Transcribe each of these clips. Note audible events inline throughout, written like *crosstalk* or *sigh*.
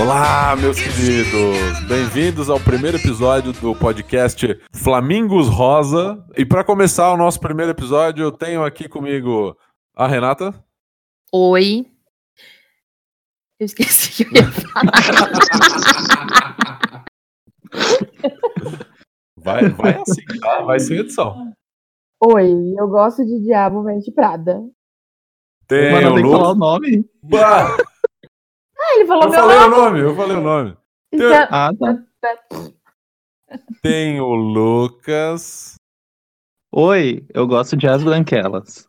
Olá, meus queridos! Bem-vindos ao primeiro episódio do podcast Flamingos Rosa. E para começar o nosso primeiro episódio, eu tenho aqui comigo a Renata. Oi. Eu esqueci que eu ia falar. Vai, vai assim, tá? Vai sem edição. Oi, eu gosto de Diabo Vente Prada. Tem Mano, o tem que falar o nome. Bah, Ah, ele falou eu meu falei o nome. nome, eu falei o nome. Então, Ah, tá. Tem o Lucas Oi, eu gosto de As Branquelas.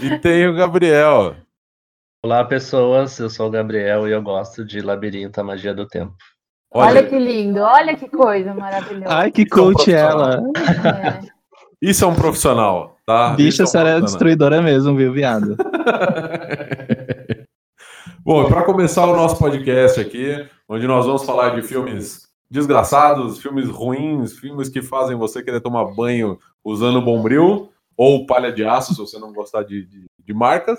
e tem o Gabriel. Olá, pessoas. Eu sou o Gabriel e eu gosto de Labirinto, a Magia do Tempo. olha, que lindo, olha que coisa maravilhosa. Ai, que Isso é um coach ela. É. Isso é um profissional, tá? Bicha, é um a senhora é destruidora mesmo, viu, viado? *laughs* Bom, para começar o nosso podcast aqui, onde nós vamos falar de filmes desgraçados, filmes ruins, filmes que fazem você querer tomar banho usando bombril ou palha de aço, se você não gostar de, de, de marcas.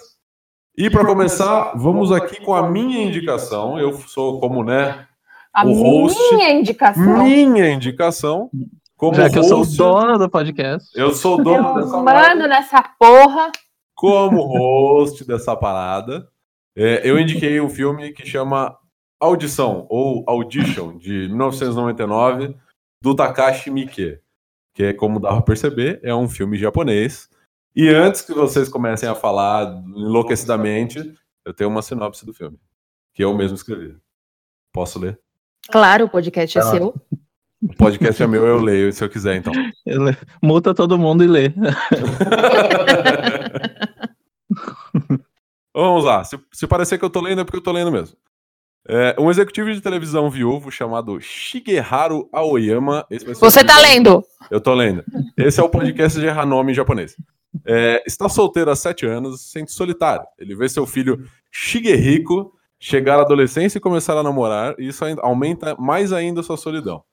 E para começar, vamos aqui com a minha indicação. Eu sou como, né, A O host- minha indicação. minha indicação. Como Já que eu sou host, dono do podcast. eu sou dono Eu dessa parada. mando nessa porra. como host dessa parada, é, eu indiquei um filme que chama Audição, ou Audition, de 1999, do Takashi Miike, que é, como dá pra perceber, é um filme japonês. E antes que vocês comecem a falar enlouquecidamente, eu tenho uma sinopse do filme, que eu mesmo escrevi. Posso ler? Claro, o podcast é seu. O podcast é meu, eu leio, se eu quiser, então. Ele multa todo mundo e lê. *laughs* Vamos lá. Se, se parecer que eu tô lendo, é porque eu tô lendo mesmo. É, um executivo de televisão viúvo chamado Shigeharu Aoyama. Você tá lendo? Eu tô lendo. Esse é o podcast de errar nome em japonês. É, está solteiro há sete anos, sente solitário. Ele vê seu filho Shigehiko chegar à adolescência e começar a namorar, e isso ainda- aumenta mais ainda sua solidão.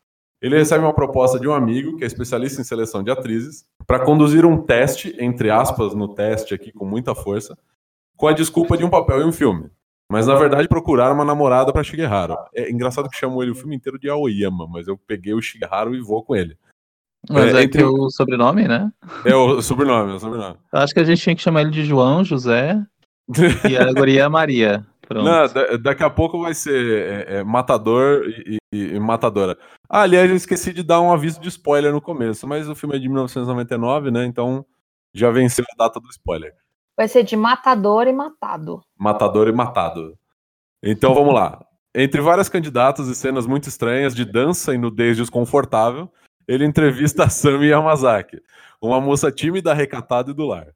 Ele recebe uma proposta de um amigo, que é especialista em seleção de atrizes, para conduzir um teste, entre aspas, no teste aqui com muita força, com a desculpa de um papel em um filme. Mas na verdade procurar uma namorada para Shigeharu. É engraçado que chamam ele o filme inteiro de Aoyama, mas eu peguei o Shigeharu e vou com ele. Mas É, é, entre- o sobrenome, né? É o sobrenome, é o sobrenome. Eu acho que a gente tinha que chamar ele de João, José e a *laughs* guria Maria. Pronto. Não, da- daqui a pouco vai ser é, é, Matador e, e- e Matadora. Ah, aliás, eu esqueci de dar um aviso de spoiler no começo, mas o filme é de 1999, né? Então já venceu a data do spoiler. Vai ser de matador e matado. Matador e matado. Então vamos lá. Entre várias candidatas e cenas muito estranhas de dança e nudez desconfortável, ele entrevista a Sami Yamazaki, uma moça tímida, recatada e do lar.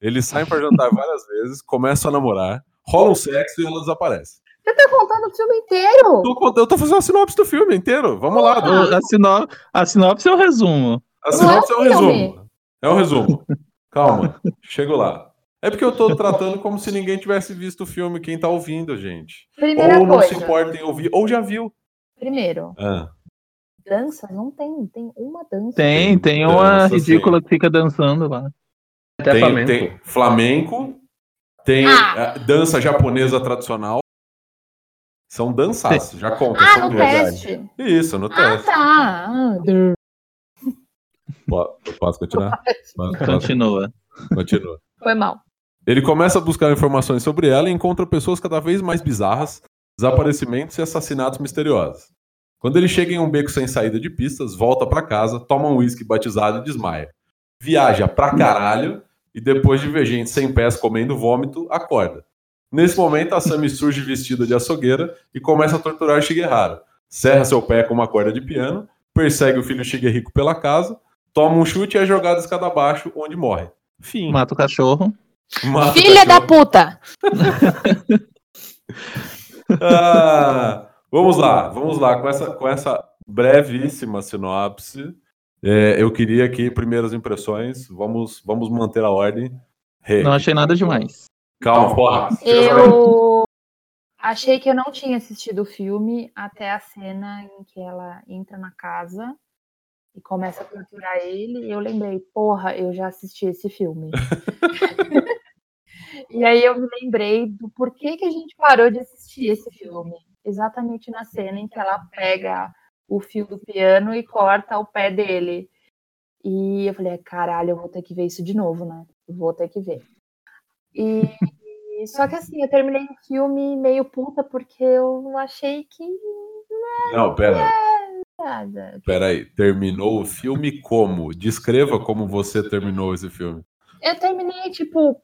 Eles saem para jantar *laughs* várias vezes, começam a namorar, rola um sexo e ela desaparece. Você tá contando o filme inteiro? Tô contando- Eu tô fazendo a sinopse do filme inteiro. Vamos lá. O- A, sinop... a sinopse é o resumo. A sinopse é é filme. resumo. É um resumo. *laughs* Calma, chego lá. É porque eu tô tratando como se ninguém tivesse visto o filme, quem tá ouvindo, gente. Primeira Ou não se coisa. importa em ouvir, ou já viu. Primeiro, Ah, dança não tem. Tem uma dança. Tem, tem uma Dança, ridícula que fica dançando lá. Até tem, Flamengo. tem flamenco, tem Ah. ah, dança japonesa tradicional. São danças, já conta. Ah, no duas. teste. Isso, no Ah, teste. tá. Ah, Posso continuar? Posso- *laughs* posso- Continua. Continua. Foi mal. Ele começa a buscar informações sobre ela e encontra pessoas cada vez mais bizarras, desaparecimentos e assassinatos misteriosos. Quando ele chega em um beco sem saída de pistas, volta pra casa, toma um uísque batizado e desmaia. Viaja pra caralho e depois de ver gente sem pés comendo vômito, acorda. Nesse momento, a Sami surge vestida de açougueira e começa a torturar Shigeharu. Serra seu pé com uma corda de piano, persegue o filho Shigehiko pela casa, toma um chute e é jogado escada abaixo, onde morre. Fim. Mata o cachorro. Mata Filha da puta! *laughs* Ah, vamos lá, vamos lá. Com essa, com essa brevíssima sinopse, é, eu queria aqui primeiras impressões. Vamos, vamos manter a ordem. Rê, Não achei nada demais. Calma, porra. Eu achei que eu não tinha assistido o filme até a cena em que ela entra na casa e começa a torturar ele. E eu lembrei, porra, eu já assisti esse filme. *laughs* E aí eu me lembrei do porquê que a gente parou de assistir esse filme. Exatamente na cena em que ela pega o fio do piano e corta o pé dele. E eu falei, caralho, eu vou ter que ver isso de novo, né? Vou ter que ver. E *laughs* só que assim, eu terminei o filme meio puta porque eu achei que Não, pera. nada. Pera aí. Terminou o filme como? Descreva como você terminou esse filme. Eu terminei, tipo,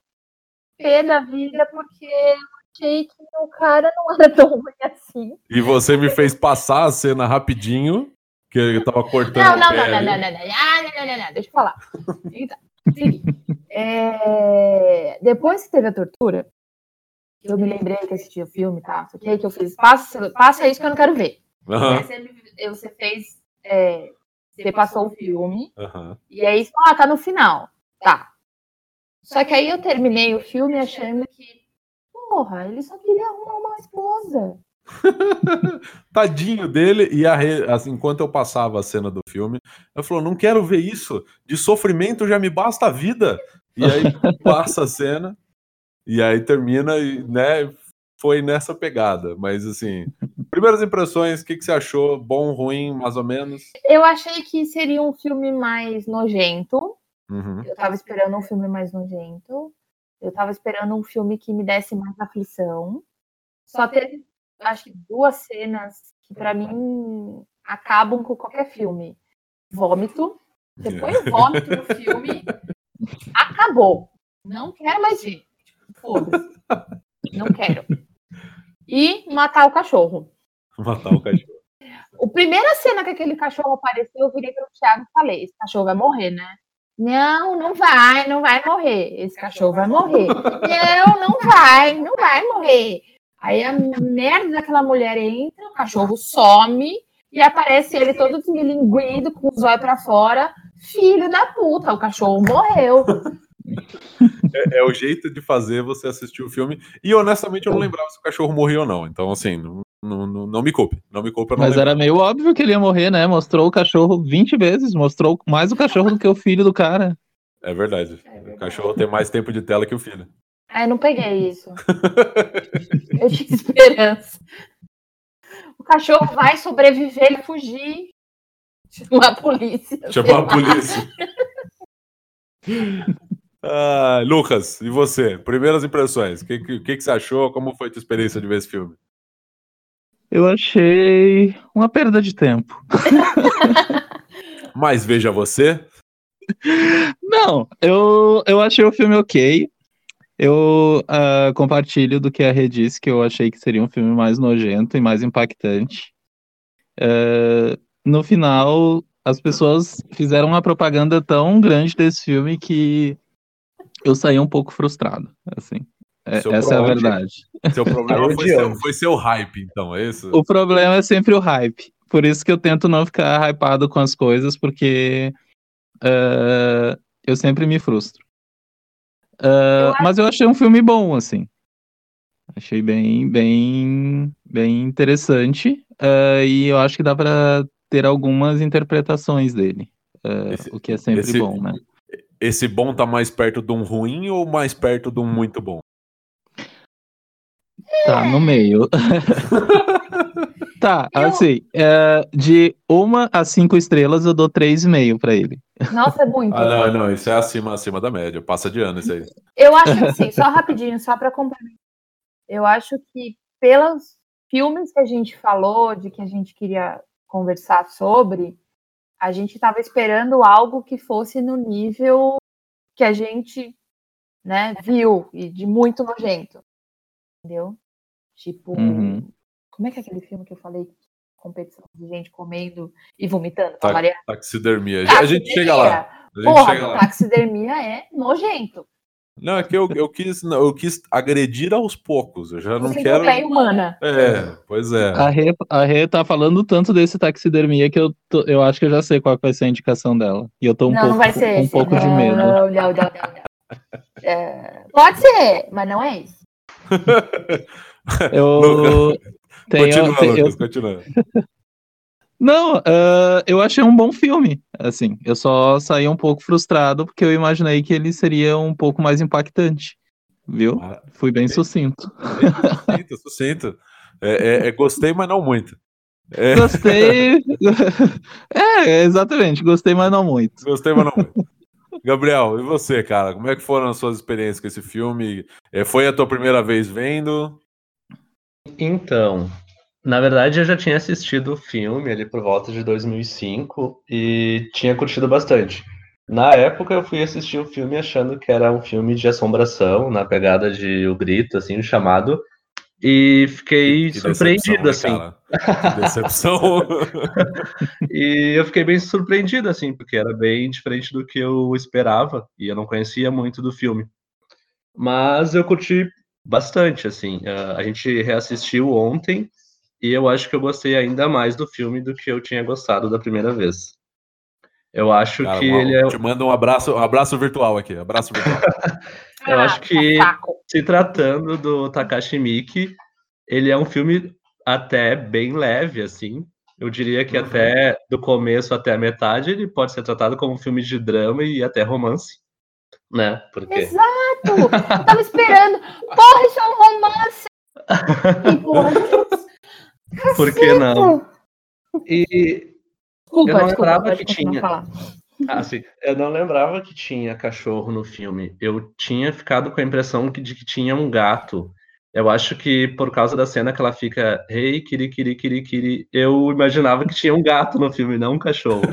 pé da vida porque eu achei que o cara não era tão ruim assim. E você me fez passar a cena rapidinho, que eu tava cortando Não, não, o não, pé não, ali. não, não, não, Ah, não, não, não, não, deixa eu falar. Então, é, Depois que teve a tortura, eu me lembrei que assisti o filme, tá? Só que eu fiz, passa, passa isso que eu não quero ver. Aí você, você fez, é, você passou o filme, aham. e aí ah, tá no final. Tá. Só que aí eu terminei o filme achando que, porra, ele só queria arrumar uma esposa. *laughs* Tadinho dele, e a re- assim, enquanto eu passava a cena do filme, eu falou: não quero ver isso, de sofrimento já me basta a vida. E aí *laughs* passa a cena, e aí termina, e, né? Foi nessa pegada, mas assim, primeiras impressões, o que, que você achou? Bom, ruim, mais ou menos? Eu achei que seria um filme mais nojento, Uhum. Eu tava esperando um filme mais nojento. Eu tava esperando um filme que me desse mais aflição. Só teve, acho que, duas cenas que, pra mim, acabam com qualquer filme: vômito. Você põe o vômito no filme, acabou. Não quero mais ver. Foda-se. Não quero. E matar o cachorro. Matar o cachorro. A primeira cena que aquele cachorro apareceu, eu virei pro Thiago e falei: esse cachorro vai morrer, né? Não, não vai, não vai morrer. Esse cachorro vai morrer. Não, não vai, não vai morrer. Aí a merda daquela mulher entra, o cachorro some e aparece ele todo desmilinguido, com os olhos pra fora. Filho da puta, o cachorro morreu. É, é o jeito de fazer você assistir o filme. E honestamente eu não lembrava se o cachorro morria ou não. Então, assim, não, não, não, não me culpe. Não me culpe, Mas lembro. era meio óbvio que ele ia morrer, né? Mostrou o cachorro 20 vezes, mostrou mais o cachorro do que o filho do cara. É verdade. O cachorro tem mais tempo de tela que o filho. Aí eu não peguei *laughs* isso. Eu tinha esperança. O cachorro vai sobreviver, ele fugir. Chamar a polícia. Chamar a polícia. Ah, Lucas, e você? Primeiras impressões. O que, que, que que você achou? Como foi a tua experiência de ver esse filme? Eu achei uma perda de tempo. *laughs* Mas veja você. Não, eu, eu achei o filme ok. Eu ah, compartilho do que a Rê disse, que eu achei que seria um filme mais nojento e mais impactante. Eh, no final, as pessoas fizeram uma propaganda tão grande desse filme que eu saí um pouco frustrado. Assim, Seu essa é a verdade. Seu *laughs* problema foi seu, foi seu hype, então, é isso? O problema é sempre o hype. Por isso que eu tento não ficar hypado com as coisas, porque eh, eu sempre me frustro. Eh, Eu Mas eu achei um filme bom, assim. Achei bem, bem, bem interessante. eh, e eu acho que dá pra ter algumas interpretações dele. Esse- o que é sempre esse- bom, né? Esse bom tá mais perto de um ruim ou mais perto de um muito bom? Tá, no meio. *laughs* tá, Eu- assim, eh, de uma a cinco estrelas eu dou três e meio pra ele. Nossa, é muito. Ah, não, não, isso é acima, acima da média. Passa de ano isso aí. Eu acho assim, só rapidinho, só para complementar. Eu acho que pelos filmes que a gente falou, de que a gente queria conversar sobre, a gente estava esperando algo que fosse no nível que a gente, né, viu e de muito nojento. Entendeu? Tipo, Uhum. como é que é aquele filme que eu falei? Competição de gente comendo e vomitando, Tá. pra variar? Taxidermia. A gente chega lá. A gente Porra, chega lá. taxidermia é nojento. Não, é que eu, eu, quis, eu quis agredir aos poucos. Eu já não Você quero. não é humana. É, pois é. A Rê, a Rê tá falando tanto desse taxidermia que eu, tô- eu acho que eu já sei qual vai ser a indicação dela. E eu tô um não, pouco, não vai ser com um esse. pouco de não, medo. Não, não, não, não, não. É, pode ser, mas não é isso. Eu *laughs* tenho, continua, te- eu- Lucas, continua. *laughs* não, ah, eu achei um bom filme. Assim, eu só saí um pouco frustrado porque eu imaginei que ele seria um pouco mais impactante. viu? Ah, Fui bem sucinto. Sucinto, *laughs* sucinto. É, é- é gostei, mas não muito. É, Gostei. é, exatamente, gostei, mas não muito. gostei, mas não muito. Gabriel, e você, cara? Como é que foram as suas experiências com esse filme? É, foi a tua primeira vez vendo? Então, na verdade eu já tinha assistido o filme ali por volta de 2005 e tinha curtido bastante. Na época eu fui assistir o filme achando que era um filme de assombração, na pegada de O Grito, assim, o chamado, e fiquei Que surpreendido, decepção, assim. né, cara? Que decepção. *laughs* E eu fiquei bem surpreendido, assim, porque era bem diferente do que eu esperava, e eu não conhecia muito do filme. Mas eu curti bastante, assim. Ah, A gente reassistiu ontem, e eu acho que eu gostei ainda mais do filme do que eu tinha gostado da primeira vez. Eu acho Cara, que uma- ele é. Te mando um abraço, um abraço virtual aqui. Abraço virtual. *laughs* Eu acho que- saco. Se tratando do Takashi Miike, ele é um filme até bem leve, assim. Eu diria que Uhum. até do começo até a metade ele pode ser tratado como um filme de drama e até romance, né? Porque Exato! Eu tava esperando. Porra, isso é um romance! *laughs* E, porra, por que não? E Desculpa, Eu não desculpa, lembrava que tinha. falar. assim, eu não lembrava que tinha cachorro no filme. Eu tinha ficado com a impressão que- de que tinha um gato. Eu acho que por causa da cena que ela fica Hey, kiri, kiri, kiri, kiri, eu imaginava que tinha um gato no filme, não um cachorro.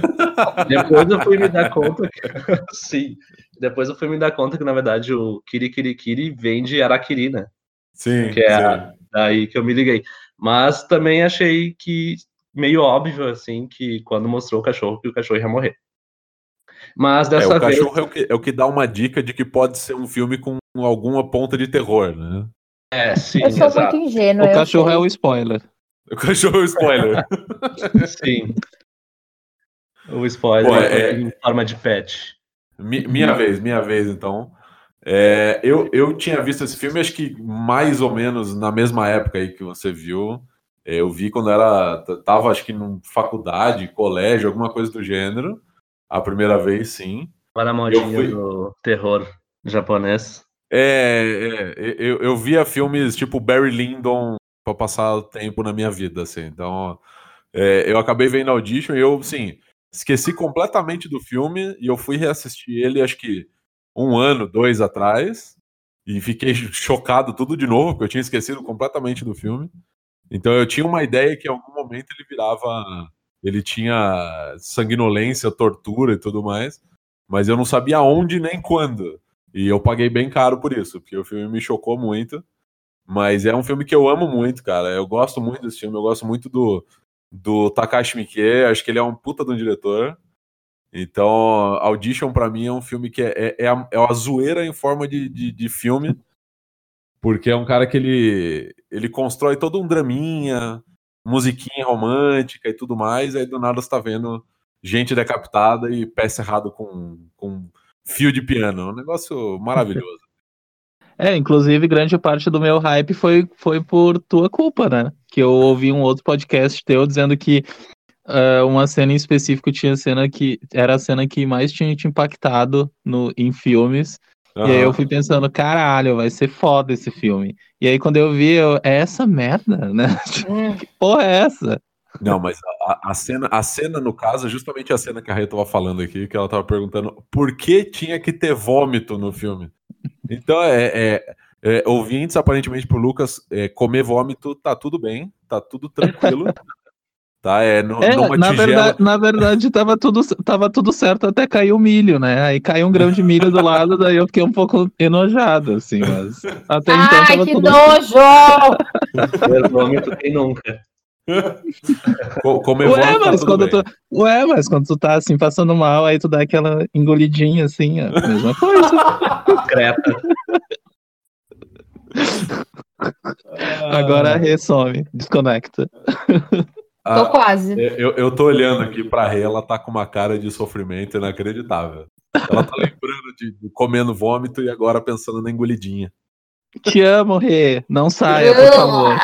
Depois eu fui me dar conta que... *laughs* Sim. Depois eu fui me dar conta que, na verdade, o kiri, kiri, kiri vem de Araquiri, né? Sim, Que é sim. a- daí que eu me liguei. Mas também achei que meio óbvio, assim, que quando mostrou o cachorro, que o cachorro ia morrer. Mas É, dessa o vez. cachorro é o, que, é o que dá uma dica de que pode ser um filme com alguma ponta de terror, né? É, sim, Eu sou exato. muito ingênua. O cachorro sei. é o spoiler. O cachorro é o spoiler. *laughs* *laughs* Sim. O spoiler Pô, é- em forma de pet. Mi- minha vez, minha vez, então. É, eu, eu tinha visto esse filme, acho que mais ou menos na mesma época aí que você viu. É, Eu vi quando era. Tava, acho que em faculdade, colégio, alguma coisa do gênero. A primeira vez, sim. Para a modinha fui- do terror japonês. É, é, eu, eu via filmes tipo Barry Lyndon pra passar tempo na minha vida, assim. Então, é, eu acabei vendo Audition e eu, assim, esqueci completamente do filme e eu fui reassistir ele, acho que um ano, dois atrás, e fiquei *laughs* chocado tudo de novo, porque eu tinha esquecido completamente do filme. Então, eu tinha uma ideia que em algum momento ele virava. Ele tinha sanguinolência, tortura e tudo mais, mas eu não sabia onde nem quando. E eu paguei bem caro por isso, porque o filme me chocou muito. Mas é um filme que eu amo muito, cara. Eu gosto muito desse filme, eu gosto muito do, do Takashi Miike, acho que ele é um puta de um diretor. Então, Audition pra mim é um filme que é, é, é, a, é uma zoeira em forma de, de, de filme, porque é um cara que ele, ele constrói todo um draminha, musiquinha romântica e tudo mais, aí do nada você tá vendo gente decapitada e pé cerrado com, com fio de piano. Um negócio maravilhoso. *laughs* É, inclusive, grande parte do meu hype foi, foi por tua culpa, né? Que eu ouvi um outro podcast teu dizendo que ah, uma cena em específico tinha cena que era a cena que mais tinha te impactado no, em filmes. E aí eu fui pensando, caralho, vai ser foda esse filme. E aí quando eu vi, eu, é essa merda, né? Hum, *laughs* que porra é essa? Não, mas a, a cena, a cena, no caso, é justamente a cena que a Rê tava falando aqui, que ela tava perguntando por que tinha que ter vômito no filme. Então, é, é- é, ouvintes, aparentemente, pro Lucas, é, comer vômito tá tudo bem, tá tudo tranquilo. *laughs* tá, é, no, É, numa na tigela. verdade, na verdade tava tudo, tava tudo certo até cair o milho, né? Aí caiu um grão de milho do lado, daí eu fiquei um pouco enojado, assim, mas até então Ai, tava que tudo nojo! Vômito quem nunca. co- comer Ué, tá mas tudo quando bem. tu, ué, mas quando tu tá assim passando mal, aí tu dá aquela engolidinha assim, ó, mesma coisa. Creta. Agora ressome, desconecta. Ah, Tô quase. Eu, eu tô olhando aqui pra Rê, ela tá com uma cara de sofrimento inacreditável. Ela tá lembrando de, de comendo vômito e agora pensando na engolidinha. Te amo, Rê. Não saia, por favor.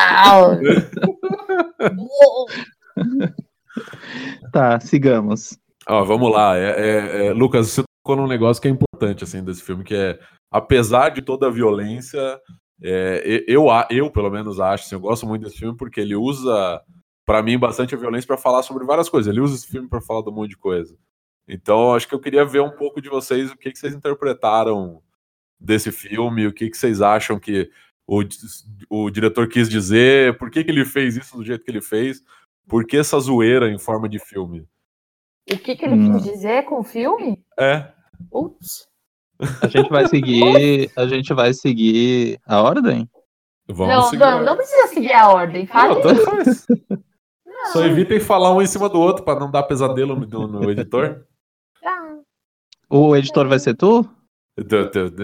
Tá, sigamos. Ó, vamos lá. É, é- é, Lucas, você tocou num negócio que é importante, assim, desse filme, que é apesar de toda a violência, é, eu, eu, pelo menos acho, assim, eu gosto muito desse filme porque ele usa, pra mim, bastante a violência pra falar sobre várias coisas. Ele usa esse filme pra falar de um monte de coisa. Então, acho que eu queria ver um pouco de vocês, o que, que vocês interpretaram desse filme, o que, que vocês acham que o, o diretor quis dizer, por que, que ele fez isso do jeito que ele fez, por que essa zoeira em forma de filme? O que, que ele Hum. quis dizer com o filme? É, Ups. A gente vai seguir. A gente vai seguir a ordem? vamos Não, seguir. não, não precisa seguir a ordem. Fale. Não, Só evitem falar um em cima do outro pra não dar pesadelo no, no editor. Ah, O editor vai ser tu?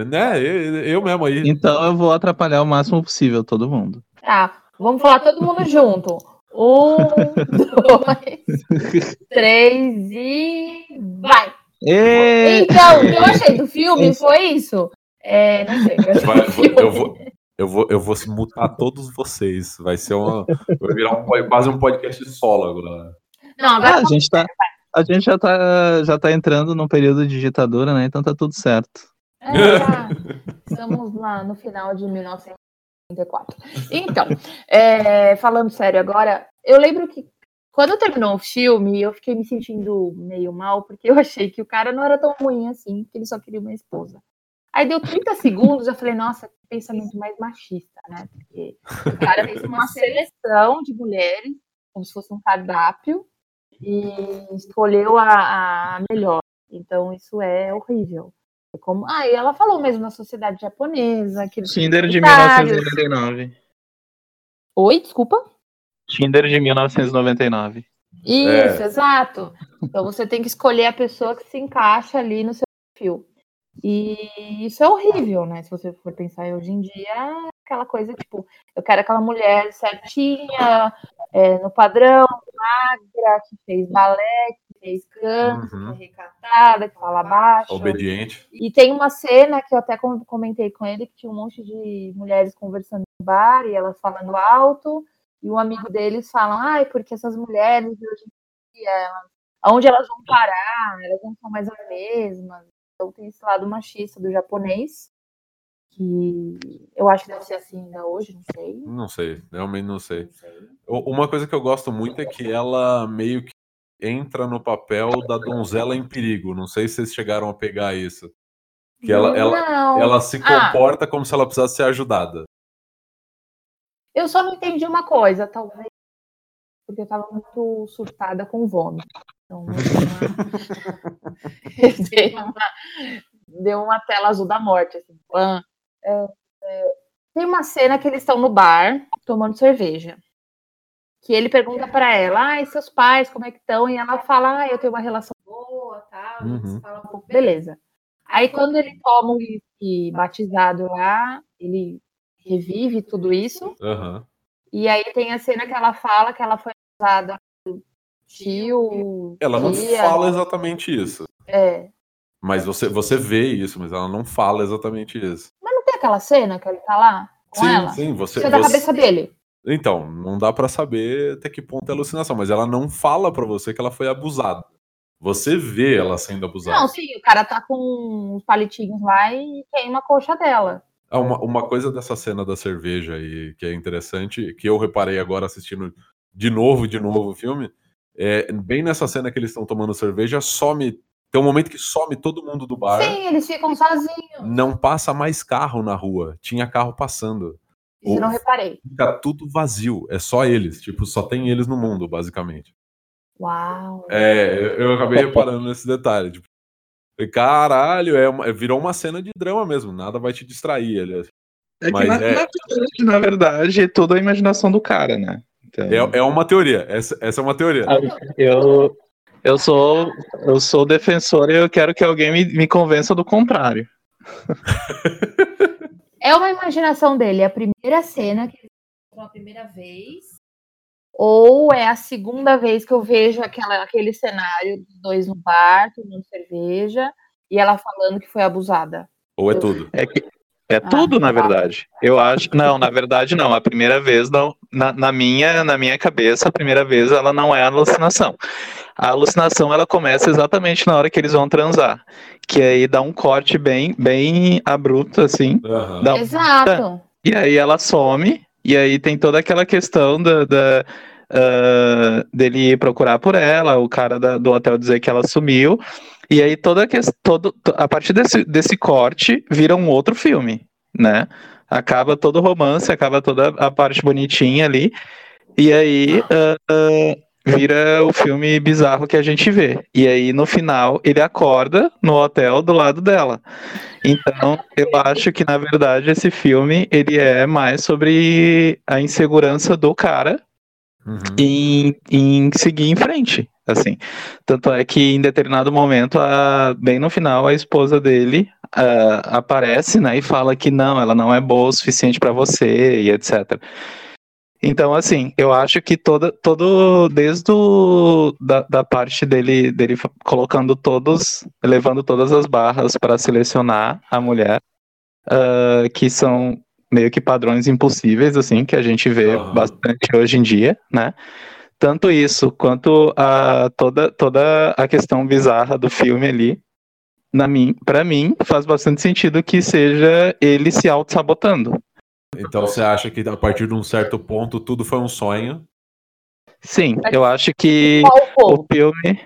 Né, eu, eu mesmo aí. Então eu vou atrapalhar o máximo possível todo mundo. Tá, vamos falar todo mundo junto. Um, *laughs* dois, três e vai. Ê! Então, o que eu achei do filme foi isso. É, não sei. eu Vai, eu, vou, eu, vou, eu vou mutar todos vocês. Vai ser uma. Vai virar um, quase um podcast solo agora. Não, Ah, agora a gente tá. A gente já tá, já tá entrando num período de ditadura, né? Então tá tudo certo. É, tá. Estamos lá no final de 1984. Então, é, falando sério agora, eu lembro que quando terminou o filme, eu fiquei me sentindo meio mal, porque eu achei que o cara não era tão ruim assim, que ele só queria uma esposa. Aí deu 30 segundos, eu falei, nossa, que pensamento mais machista, né? Porque o cara fez uma *laughs* seleção de mulheres, como se fosse um cardápio, e escolheu a, a melhor. Então, isso é horrível. É como, ah, e ela falou mesmo na sociedade japonesa. Tinder de solitários. 1999. Oi, desculpa? Tinder de 1999. Isso, exato. Então você tem que escolher a pessoa que se encaixa ali no seu perfil. E isso é horrível, né? Se você for pensar hoje em dia, é aquela coisa tipo, eu quero aquela mulher certinha, é, no padrão, magra, que fez balé, que fez canto, Uhum. que é recatada, que fala baixo. Obediente. E tem uma cena que eu até com- comentei com ele, que tinha um monte de mulheres conversando no bar e elas falando alto, e um amigo deles falam, ai, porque essas mulheres hoje em dia, elas- aonde elas vão parar, elas não são mais as mesmas. Então tem esse lado machista do japonês, que eu acho que deve ser assim ainda hoje, não sei. Não sei, realmente não sei. Não sei. O- Uma coisa que eu gosto muito é que ela meio que entra no papel da donzela em perigo. Não sei se vocês chegaram a pegar isso. Que ela, ela, não, ela se Ah. comporta como se ela precisasse ser ajudada. eu só não entendi uma coisa, talvez porque eu tava muito surtada com vômito. Então, *laughs* eu *laughs* dei uma, deu uma tela azul da morte. Assim. É, é, tem uma cena que eles estão no bar tomando cerveja. Que ele pergunta pra ela, ai, seus pais, como é que estão? E ela fala, ah, eu tenho uma relação boa, tal. Uhum. Falam um pouco, beleza. Aí quando ele toma o uísque batizado lá, ele revive tudo isso. Aham. E aí tem a cena que ela fala que ela foi usada tio. Ela não tia. fala exatamente isso. É. Mas você, você vê isso, mas ela não fala exatamente isso. Não tem aquela cena que ele tá lá com sim, ela? sim, você. Isso é da você- cabeça dele. Então, não dá pra saber até que ponto é alucinação, mas ela não fala pra você que ela foi abusada. Você vê ela sendo abusada. Não, sim, o cara tá com uns palitinhos lá e queima a coxa dela. Ah, uma, uma coisa dessa cena da cerveja aí que é interessante, que eu reparei agora assistindo de novo e de novo o filme, é bem nessa cena que eles estão tomando cerveja, some. Tem um momento que some todo mundo do bar, Sim, eles ficam sozinhos. não passa mais carro na rua. Tinha carro passando. Isso eu não reparei. Fica tudo vazio. É só eles. Tipo, só tem eles no mundo, basicamente. Uau. É, eu, acabei reparando nesse detalhe. Tipo, caralho, é uma- virou uma cena de drama mesmo. Nada vai te distrair. Aliás. É que Mas na, é- na verdade, é tudo a imaginação do cara, né? Então, É, é uma teoria. Essa, essa é uma teoria. Ah, eu, eu sou eu sou defensor e eu quero que alguém me, me convença do contrário. *laughs* É uma imaginação dele. É a primeira cena que ele a primeira vez. Ou é a segunda vez que eu vejo aquela, aquele cenário dos dois no bar, tomando cerveja, e ela falando que foi abusada. Ou é tudo. É que é tudo, na verdade. Eu acho. Não, na verdade, não. A primeira vez, não. Na, na minha, na minha cabeça, a primeira vez ela não é alucinação. A alucinação ela começa exatamente na hora que eles vão transar, que aí dá um corte bem, bem abrupto assim. Dá- Exato. E aí ela some, e aí tem toda aquela questão da, da, ah, dele ir procurar por ela, o cara da- do hotel dizer que ela sumiu. E aí toda a questão, todo, to- a partir desse, desse corte, vira um outro filme, né? Acaba todo o romance, acaba toda a parte bonitinha ali. E aí ah, ah, vira o filme bizarro que a gente vê. E aí no final ele acorda no hotel do lado dela. Então, eu acho que na verdade esse filme ele é mais sobre a insegurança do cara Uhum. em, em seguir em frente, assim. Tanto é que em determinado momento, a- bem no final, a esposa dele ah, aparece, né, e fala que não, ela não é boa o suficiente para você e etc. Então, assim, eu acho que toda, todo, desde o, da, da parte dele, dele colocando todos, levando todas as barras para selecionar a mulher, ah, que são meio que padrões impossíveis, assim, que a gente vê Aham. bastante hoje em dia, né? Tanto isso, quanto a toda, toda a questão bizarra do filme ali, na mim, para mim, faz bastante sentido que seja ele se auto-sabotando. Então você acha que a partir de um certo ponto tudo foi um sonho? Sim, eu acho que o filme,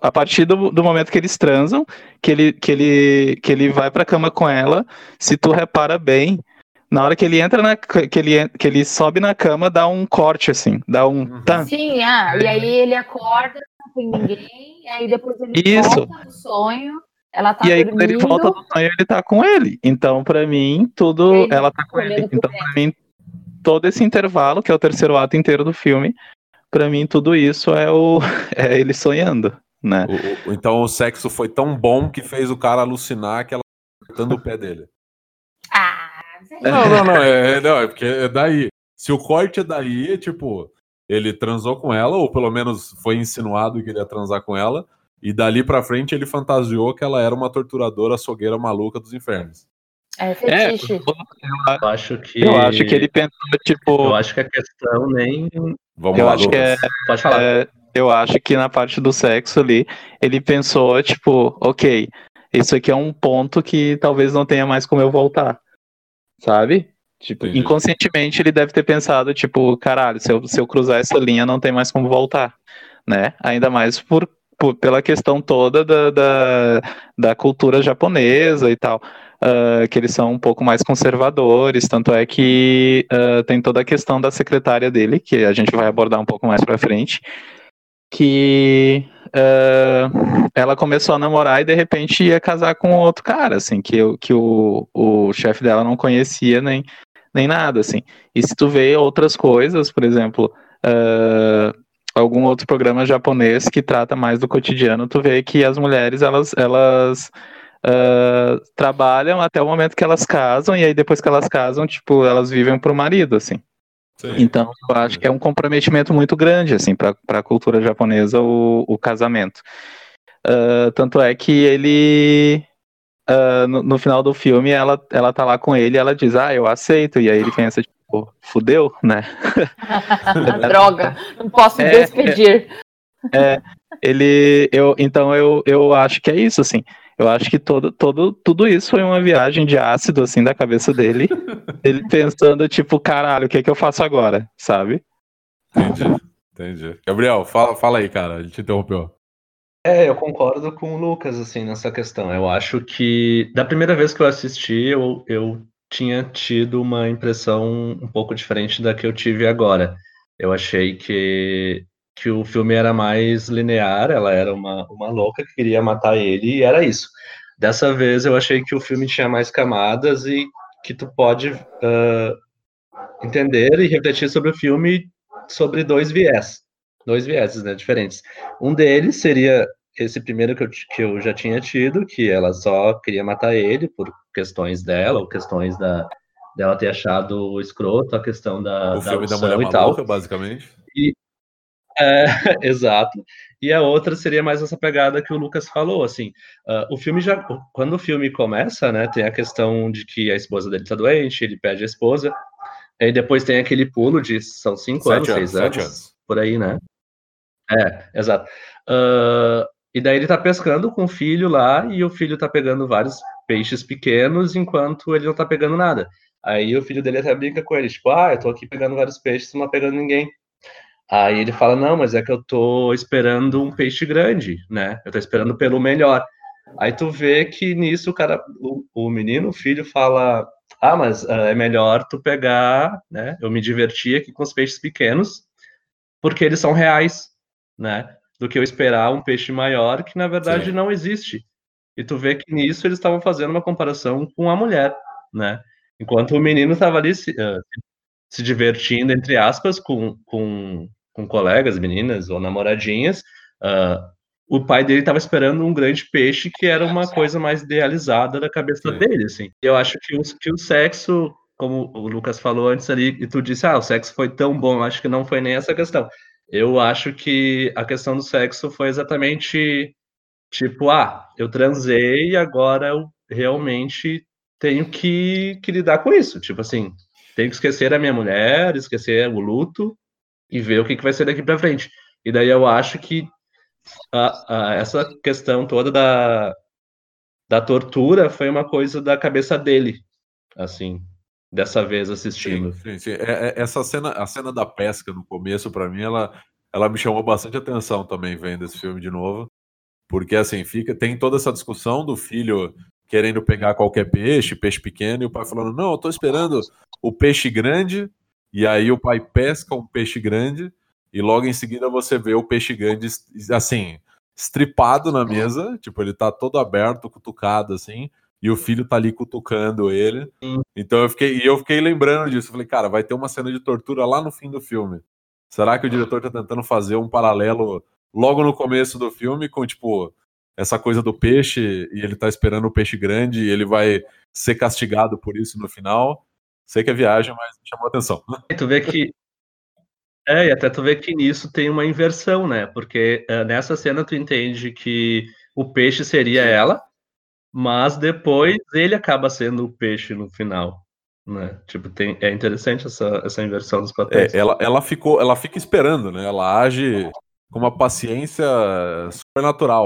a partir do, do momento que eles transam, que ele, que ele, que ele vai pra cama com ela, se tu repara bem, na hora que ele entra na, que ele, que ele sobe na cama, dá um corte assim, dá um Uhum. tá. Sim, ah, e aí ele acorda, não tem ninguém, e aí depois ele Isso. volta do sonho, ela tá E aí quando dormindo. ele volta do sonho, ele tá com ele. Então, pra mim, tudo Ele ela tá com ele. pro Então, pra mim, todo esse intervalo, que é o terceiro ato inteiro do filme, pra mim tudo isso é o *laughs* é ele sonhando, né? O- o- então o sexo foi tão bom que fez o cara alucinar que ela tá cortando o pé dele. Ah, Não, não, não, é, é- não, é porque é daí. Se o corte é daí, é tipo, ele transou com ela, ou pelo menos foi insinuado que ele ia transar com ela, e dali pra frente ele fantasiou que ela era uma torturadora açougueira maluca dos infernos. é É, fetiche. Eu acho que. eu acho que ele pensou, tipo, Eu acho que a questão nem. Vamos Eu lá, acho que Lucas. Pode falar. É, eu acho que na parte do sexo ali, ele pensou, tipo, ok, isso aqui é um ponto que talvez não tenha mais como eu voltar. Sabe? Tipo, Entendi. inconscientemente ele deve ter pensado, tipo, caralho, se eu, se eu cruzar essa linha não tem mais como voltar. Né? Ainda mais por, por- pela questão toda da, da, da cultura japonesa e tal. ah, que eles são um pouco mais conservadores, tanto é que ah, tem toda a questão da secretária dele, que a gente vai abordar um pouco mais pra frente, que ah, ela começou a namorar e de repente ia casar com outro cara, assim, que, o- que o, o chefe dela não conhecia nem, nem nada, assim. E se tu vê outras coisas, por exemplo, algum outro programa japonês que trata mais do cotidiano, tu vê que as mulheres, elas, elas ah, trabalham até o momento que elas casam, e aí depois que elas casam, tipo, elas vivem pro marido, assim. Sim. Então, eu acho que é um comprometimento muito grande, assim, para a cultura japonesa, o, o casamento. Ah, tanto é que ele, ah, no, no final do filme, ela, ela tá lá com ele e ela diz, ah, eu aceito. E aí ele pensa, tipo, fudeu, né? *laughs* Droga, não posso É, despedir. Ele, eu, então eu, eu acho que é isso, assim. Eu acho que todo, todo, tudo isso foi uma viagem de ácido, assim, da cabeça dele. *laughs* ele pensando, tipo, caralho, o que é que eu faço agora, sabe? Entendi. Entendi. Gabriel, fala, fala aí, cara. A gente interrompeu. É, eu concordo com o Lucas, assim, nessa questão. Eu acho que, da primeira vez que eu assisti, eu, eu tinha tido uma impressão um pouco diferente da que eu tive agora. Eu achei que, que o filme era mais linear, ela era uma, uma louca que queria matar ele, e era isso. Dessa vez eu achei que o filme tinha mais camadas e que tu pode ah, entender e refletir sobre o filme sobre dois viés. Dois vieses, né, diferentes. Um deles seria esse primeiro que eu, que eu já tinha tido, que ela só queria matar ele por questões dela, ou questões da, dela ter achado o escroto, a questão da, o da filme da mulher e tal. maluca, basicamente. É, *laughs* exato. E a outra seria mais essa pegada que o Lucas falou, assim, ah, o filme já, quando o filme começa, né, tem a questão de que a esposa dele tá doente, ele pede a esposa, e depois tem aquele pulo de, são cinco Sete anos, anos, seis anos, anos. por aí, né? É, exato. Uh, e daí ele tá pescando com o filho lá e o filho tá pegando vários peixes pequenos enquanto ele não tá pegando nada. Aí o filho dele até brinca com ele, tipo, ah, eu tô aqui pegando vários peixes, não tá pegando ninguém. Aí ele fala, não, mas é que eu tô esperando um peixe grande, né? Eu tô esperando pelo melhor. Aí tu vê que nisso o cara, o, o menino, o filho, fala, ah, mas uh, é melhor tu pegar, né? Eu me diverti aqui com os peixes pequenos, porque eles são reais, né? Do que eu esperar um peixe maior que na verdade Sim. não existe. E tu vê que nisso eles estavam fazendo uma comparação com a mulher, né? Enquanto o menino estava ali se, uh, se, divertindo, entre aspas, com, com, com colegas, meninas ou namoradinhas, uh, o pai dele estava esperando um grande peixe que era uma coisa mais idealizada da cabeça Sim. dele, assim. Eu acho que o, que o sexo, como o Lucas falou antes ali, e tu disse, ah, o sexo foi tão bom, acho que não foi nem essa questão. Eu acho que a questão do sexo foi exatamente tipo, ah, eu transei e agora eu realmente tenho que, que lidar com isso. Tipo assim, tenho que esquecer a minha mulher, esquecer o luto e ver o que, que vai ser daqui para frente. E daí eu acho que a, a, essa questão toda da, da tortura foi uma coisa da cabeça dele, assim, dessa vez assistindo. Sim, sim, sim. É, é, essa cena, a cena da pesca no começo, para mim, ela, ela me chamou bastante atenção também vendo esse filme de novo, porque assim fica, tem toda essa discussão do filho querendo pegar qualquer peixe, peixe pequeno, e o pai falando não, eu tô esperando o peixe grande, e aí o pai pesca um peixe grande e logo em seguida você vê o peixe grande, assim, estripado na mesa, tipo, ele tá todo aberto, cutucado, assim, e o filho tá ali cutucando ele. Então eu fiquei, e eu fiquei lembrando disso. Falei, cara, vai ter uma cena de tortura lá no fim do filme. Será que o diretor tá tentando fazer um paralelo logo no começo do filme com, tipo, essa coisa do peixe e ele tá esperando o peixe grande e ele vai ser castigado por isso no final? Sei que é viagem, mas me chamou a atenção. *laughs* Tu vê que é, e até tu vê que nisso tem uma inversão, né? Porque uh, nessa cena tu entende que o peixe seria ela, mas depois ele acaba sendo o peixe no final. Né? Tipo, tem, é interessante essa, essa inversão dos papéis. É, ela, ela, ficou, ela fica esperando, né? Ela age com uma paciência supernatural.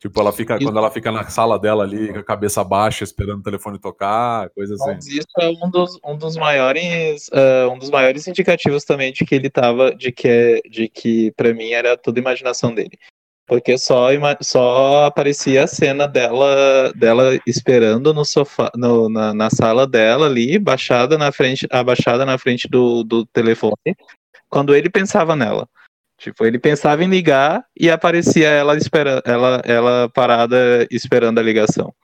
Tipo, ela fica, isso. quando ela fica na sala dela ali, com a cabeça baixa, esperando o telefone tocar, coisa assim. Mas isso é um dos, um dos maiores, uh, um dos maiores indicativos também de que ele tava, de que, de que para mim era tudo imaginação dele. Porque só, só aparecia a cena dela, dela esperando no sofá, no, na, na sala dela ali, baixada na frente, abaixada na frente do, do telefone, quando ele pensava nela. Tipo, ele pensava em ligar e aparecia ela espera, ela, ela parada esperando a ligação.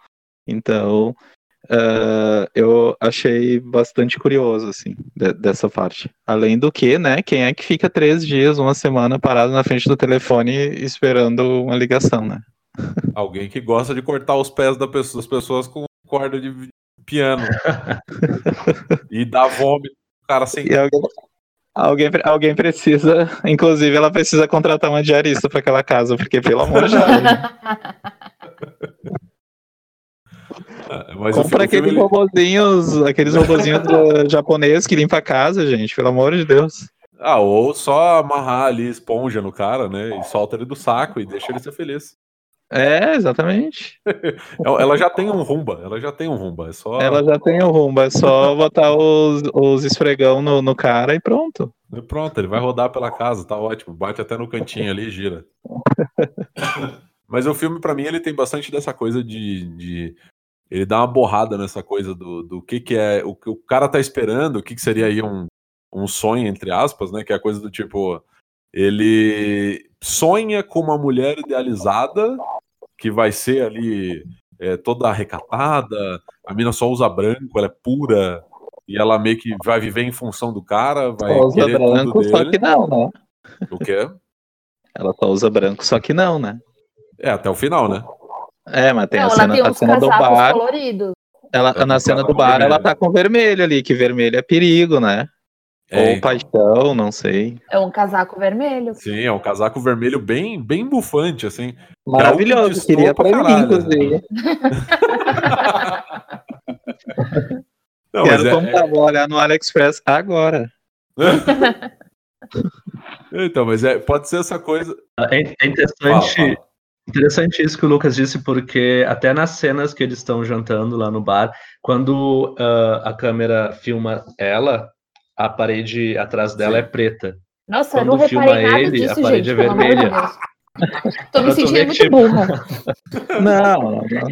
Então, uh, eu achei bastante curioso, assim, de, dessa parte. Além do que, né, quem é que fica três dias, uma semana parado na frente do telefone esperando uma ligação, né? *laughs* Alguém que gosta de cortar os pés das pessoas com corda de piano. *laughs* e dar vômito, cara sem. E alguém, Alguém, alguém precisa, inclusive ela precisa contratar uma diarista para aquela casa, porque pelo amor de Deus. *laughs* Ah, mas Compra aqueles ele... robozinhos, aqueles robozinhos *laughs* japoneses que limpa a casa, gente, pelo amor de Deus. Ah, ou só amarrar ali esponja no cara, né? E solta ele do saco e deixa ele ser feliz. É, exatamente. *laughs* ela já tem um rumba, ela já tem um rumba. É só... Ela já tem um rumba, é só botar os, os esfregão no, no cara e pronto. E pronto, ele vai rodar pela casa, tá ótimo. Bate até no cantinho ali e gira. *laughs* Mas o filme, para mim, ele tem bastante dessa coisa de, de. Ele dá uma borrada nessa coisa do, do que, que é. O que o cara tá esperando, o que, que seria aí um, um sonho, entre aspas, né? Que é a coisa do tipo. Ele sonha com uma mulher idealizada que vai ser ali é, toda recatada, a mina só usa branco, ela é pura, e ela meio que vai viver em função do cara, vai só usa branco, só que não, né? O quê? Ela só usa branco, só que não, né? É, até o final, né? É, mas tem não, a cena, tem a cena do bar. Coloridos. Ela, na cena do bar, ela tá com vermelho ali, que vermelho é perigo, né? É, Ou paixão, não sei. É um casaco vermelho. Sim, é um casaco vermelho bem, bem bufante, assim. Maravilhoso, é queria pra, mim, inclusive. *laughs* não, Quero é, comprar, é... vou olhar no AliExpress agora. *laughs* Então, mas é, pode ser essa coisa. É, é Fala, interessante, fala. Interessante isso que o Lucas disse, porque até nas cenas que eles estão jantando lá no bar, quando ah, a câmera filma ela, a parede atrás dela Sim. é preta. Nossa, eu Quando não filma reparei nada ele, disso, a parede gente. é vermelha. Tô me sentindo muito tipo, burra. *laughs* Não, não, não.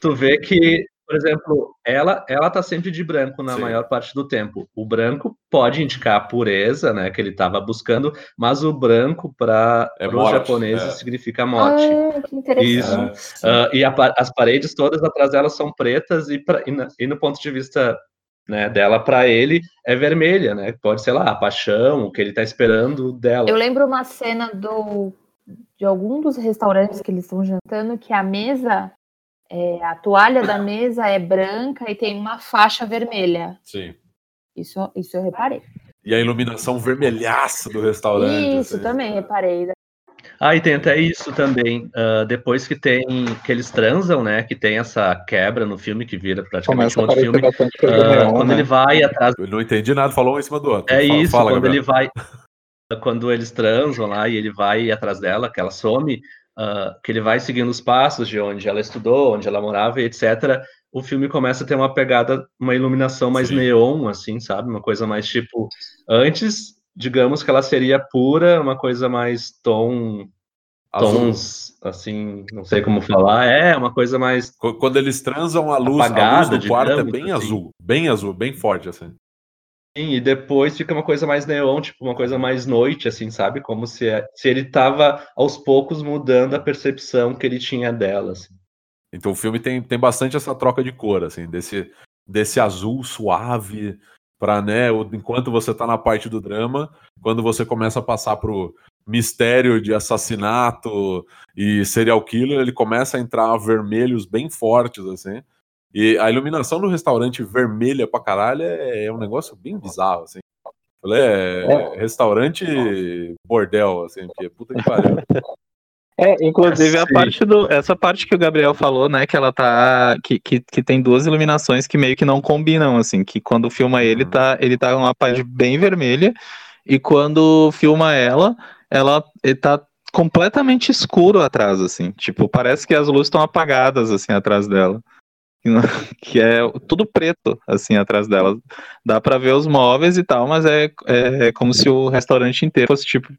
Tu vê que, por exemplo, ela ela tá sempre de branco na Sim. maior parte do tempo. O branco pode indicar a pureza, né, que ele estava buscando, mas o branco para É os japoneses é. significa morte. Ah, que interessante. Ah, e a as paredes todas atrás dela são pretas e, pra- e na- e no ponto de vista né, dela para ele é vermelha, né? Pode ser lá a paixão, o que ele está esperando dela. Eu lembro uma cena do, de algum dos restaurantes que eles estão jantando que a mesa, é, a toalha da mesa é branca e tem uma faixa vermelha. Sim. Isso, isso eu reparei. E a iluminação vermelhaça do restaurante. Isso assim. também reparei. Ah, e tem até isso também. ah, depois que tem que eles transam, né? Que tem essa quebra no filme que vira praticamente Começa um outro filme. neon, quando né? ele vai atrás Eu não entendi nada, falou um em cima do outro. É Fala- isso, fala, quando Gabriel. ele vai. Quando eles transam lá e ele vai atrás dela, que ela some, ah, que ele vai seguindo os passos de onde ela estudou, onde ela morava e etc. O filme começa a ter uma pegada, uma iluminação mais Sim. neon, assim, sabe? Uma coisa mais tipo. Antes, digamos que ela seria pura, uma coisa mais tom. Azul. Tons, assim, não sei como falar. É, uma coisa mais. Qu- Quando eles transam, a luz, a luz Apagada, do quarto é digamos, bem assim. azul. Bem azul, bem forte, assim. Sim, e depois fica uma coisa mais neon, tipo uma coisa mais noite, assim, sabe? Como se, se ele tava aos poucos mudando a percepção que ele tinha dela, assim. Então o filme tem, tem bastante essa troca de cor, assim, desse, desse azul suave para, né, enquanto você tá na parte do drama, quando você começa a passar pro mistério de assassinato e serial killer, ele começa a entrar vermelhos bem fortes, assim. E a iluminação do restaurante vermelha pra caralho é, é um negócio bem bizarro, assim. Falei, É, restaurante bordel, assim, porque puta que pariu. É, inclusive a Sim. parte do. Essa parte que o Gabriel falou, né? Que ela tá. Que, que, que tem duas iluminações que meio que não combinam, assim. Que quando filma ele, Uhum. tá, ele tá uma parte bem vermelha. E quando filma ela, ela ele tá completamente escuro atrás, assim. Tipo, parece que as luzes estão apagadas, assim, atrás dela. *laughs* Que é tudo preto, assim, atrás dela. Dá pra ver os móveis e tal, mas é, é como se o restaurante inteiro fosse, tipo,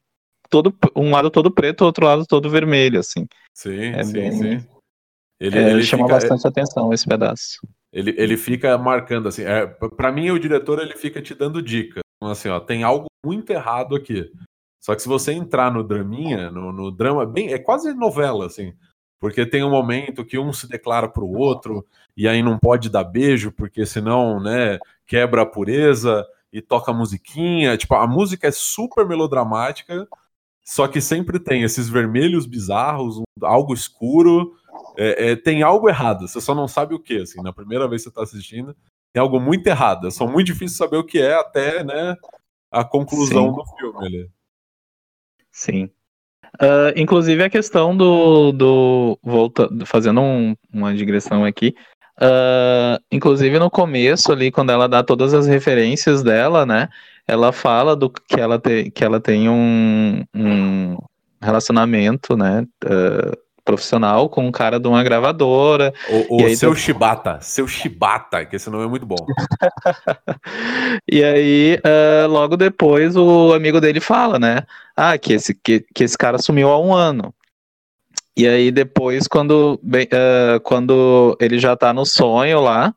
todo, um lado todo preto, outro lado todo vermelho, assim. Sim, É sim, bem- sim. Ele, É, ele chama fica, bastante atenção esse pedaço. Ele, ele fica marcando assim. É, para mim, o diretor ele fica te dando dica. Então, Assim, ó, tem algo muito errado aqui. Só que se você entrar no draminha, no, no drama, bem, é quase novela, assim. Porque tem um momento que um se declara pro outro, e aí não pode dar beijo, porque senão, né, quebra a pureza e toca musiquinha. Tipo, a música é super melodramática, só que sempre tem esses vermelhos bizarros, algo escuro. É, é, tem algo errado, você só não sabe o que, assim, na primeira vez que você tá assistindo, tem algo muito errado, é só muito difícil saber o que é até, né, a conclusão Sim. do filme ali. Sim. Ah, inclusive a questão do, do volta, fazendo um- uma digressão aqui. ah, inclusive no começo ali, quando ela dá todas as referências dela, né? Ela fala do que ela, te, que ela tem um, um relacionamento, né? ah, profissional com um cara de uma gravadora. O, o aí seu Shibata, seu Shibata, que esse nome é muito bom. *laughs* E aí, ah, logo depois, o amigo dele fala, né? Ah, que esse, que, que esse cara sumiu há um ano. E aí, depois, quando, bem, ah, quando ele já tá no sonho lá,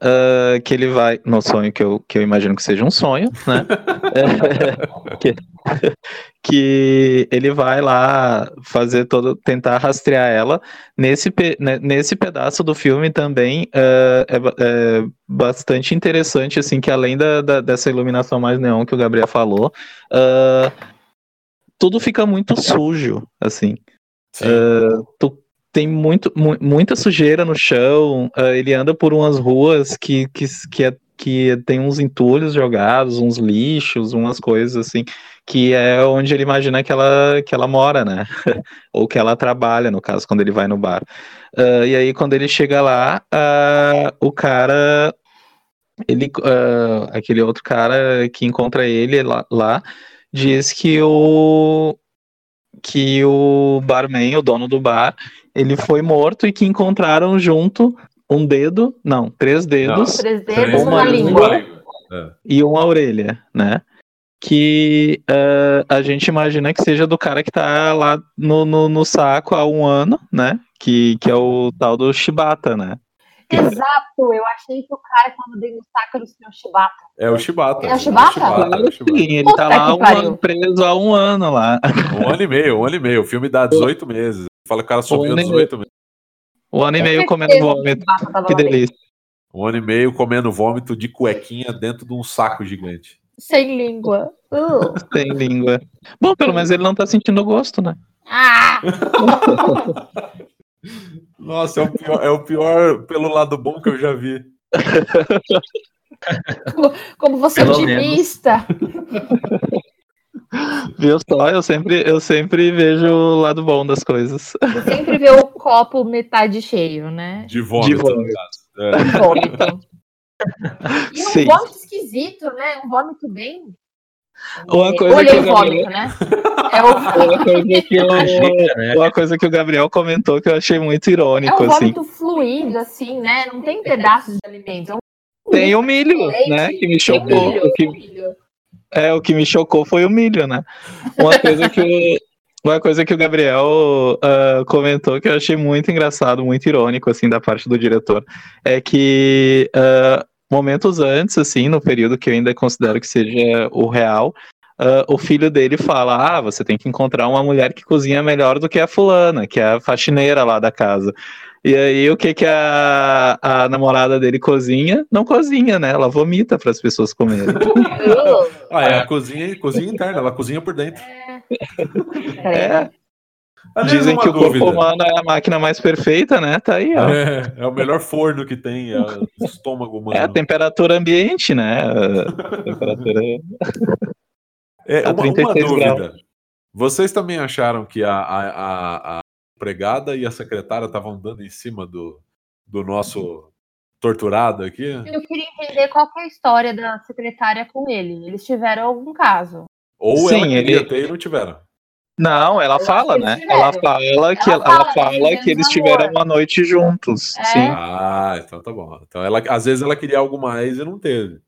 ah, que ele vai. No sonho que eu, que eu imagino que seja um sonho, né? *laughs* que, que ele vai lá fazer todo. tentar rastrear ela. Nesse, né, nesse pedaço do filme também ah, é é bastante interessante, assim, que além da, da- dessa iluminação mais neon que o Gabriel falou, ah, tudo fica muito sujo, assim. Sim. Ah, tu tem muito, mu- muita sujeira no chão, ah, ele anda por umas ruas que, que, que, é- que tem uns entulhos jogados, uns lixos, umas coisas assim, que é onde ele imagina que ela, que ela mora, né? *laughs* Ou que ela trabalha, no caso, quando ele vai no bar. Ah, e aí, quando ele chega lá, ah, o cara. Ele, aquele outro cara que encontra ele lá, lá, diz que o que o barman, o dono do bar, ele foi morto e que encontraram junto um dedo, não, três dedos Três Três dedos, uma uma língua. língua. É. e uma orelha, né? Que eh, a gente imagina que seja do cara que tá lá no, no, no saco há um ano, né? Que, que é o tal do Shibata, né? Exato, eu achei que o cara, quando dei no saco, era o senhor Chibata. É o Shibata. É o Shibata? é o Shibata. Sim, ele Puta tá lá um ano, preso há um ano lá. Um ano e meio, um ano e meio. O filme dá 18 meses. Fala que o cara sumiu e 18 meses. Um ano e meio Com comendo o vômito. Chibata Que delícia. Um ano e meio comendo vômito de cuequinha dentro de um saco gigante. Sem língua. Uh. *laughs* Sem língua. Bom, pelo menos ele não tá sentindo gosto, né? Ah! *laughs* Nossa, é o, pior, é o pior pelo lado bom que eu já vi. Como você é otimista. Viu só? Eu sempre, eu sempre vejo o lado bom das coisas. Você sempre vê o copo metade cheio, né? De vômito. De vômito. É. Vômito. *laughs* E um Sim. vômito esquisito, né? Um vômito bem. Uma coisa Olhei que eu vômito, né? É o, *laughs* Uma coisa que eu, né? uma coisa que o Gabriel comentou que eu achei muito é irônico, um assim. vômito fluido, assim, né? Não tem pedaços de alimento. É um Tem o milho, leite, né? Que me chocou. milho, O que, milho. é, o que me chocou foi o milho, né? Uma coisa que o, uma coisa que o Gabriel ah, comentou que eu achei muito engraçado, muito irônico, assim, da parte do diretor, é que ah, momentos antes, assim, no período que eu ainda considero que seja o real, ah, o filho dele fala: Ah, você tem que encontrar uma mulher que cozinha melhor do que a fulana, que é a faxineira lá da casa. E aí, o que que a, a namorada dele cozinha? Não cozinha, né? Ela vomita para as pessoas comerem. Uh, *laughs* Ah, é a *laughs* cozinha, cozinha interna, ela cozinha por dentro. É, Aliás, dizem uma que o corpo dúvida. humano é a máquina mais perfeita, né? Tá aí, ó. É, é o melhor forno que tem, é o estômago humano. *laughs* É a temperatura ambiente, né? A *laughs* temperatura... É, a uma, uma 36 dúvida. Vocês também acharam que a, a, a, a empregada e a secretária estavam andando em cima do, do nosso torturado aqui? Eu queria entender qual que é a história da secretária com ele. Eles tiveram algum caso. Ou Sim, ela queria ele- ter e não tiveram? Não, ela Eu fala, né? Ela fala que Ela ela, fala, fala eles que eles tiveram uma noite juntos. É. Sim. Ah, então tá bom. Então ela, às vezes ela queria algo mais e não teve.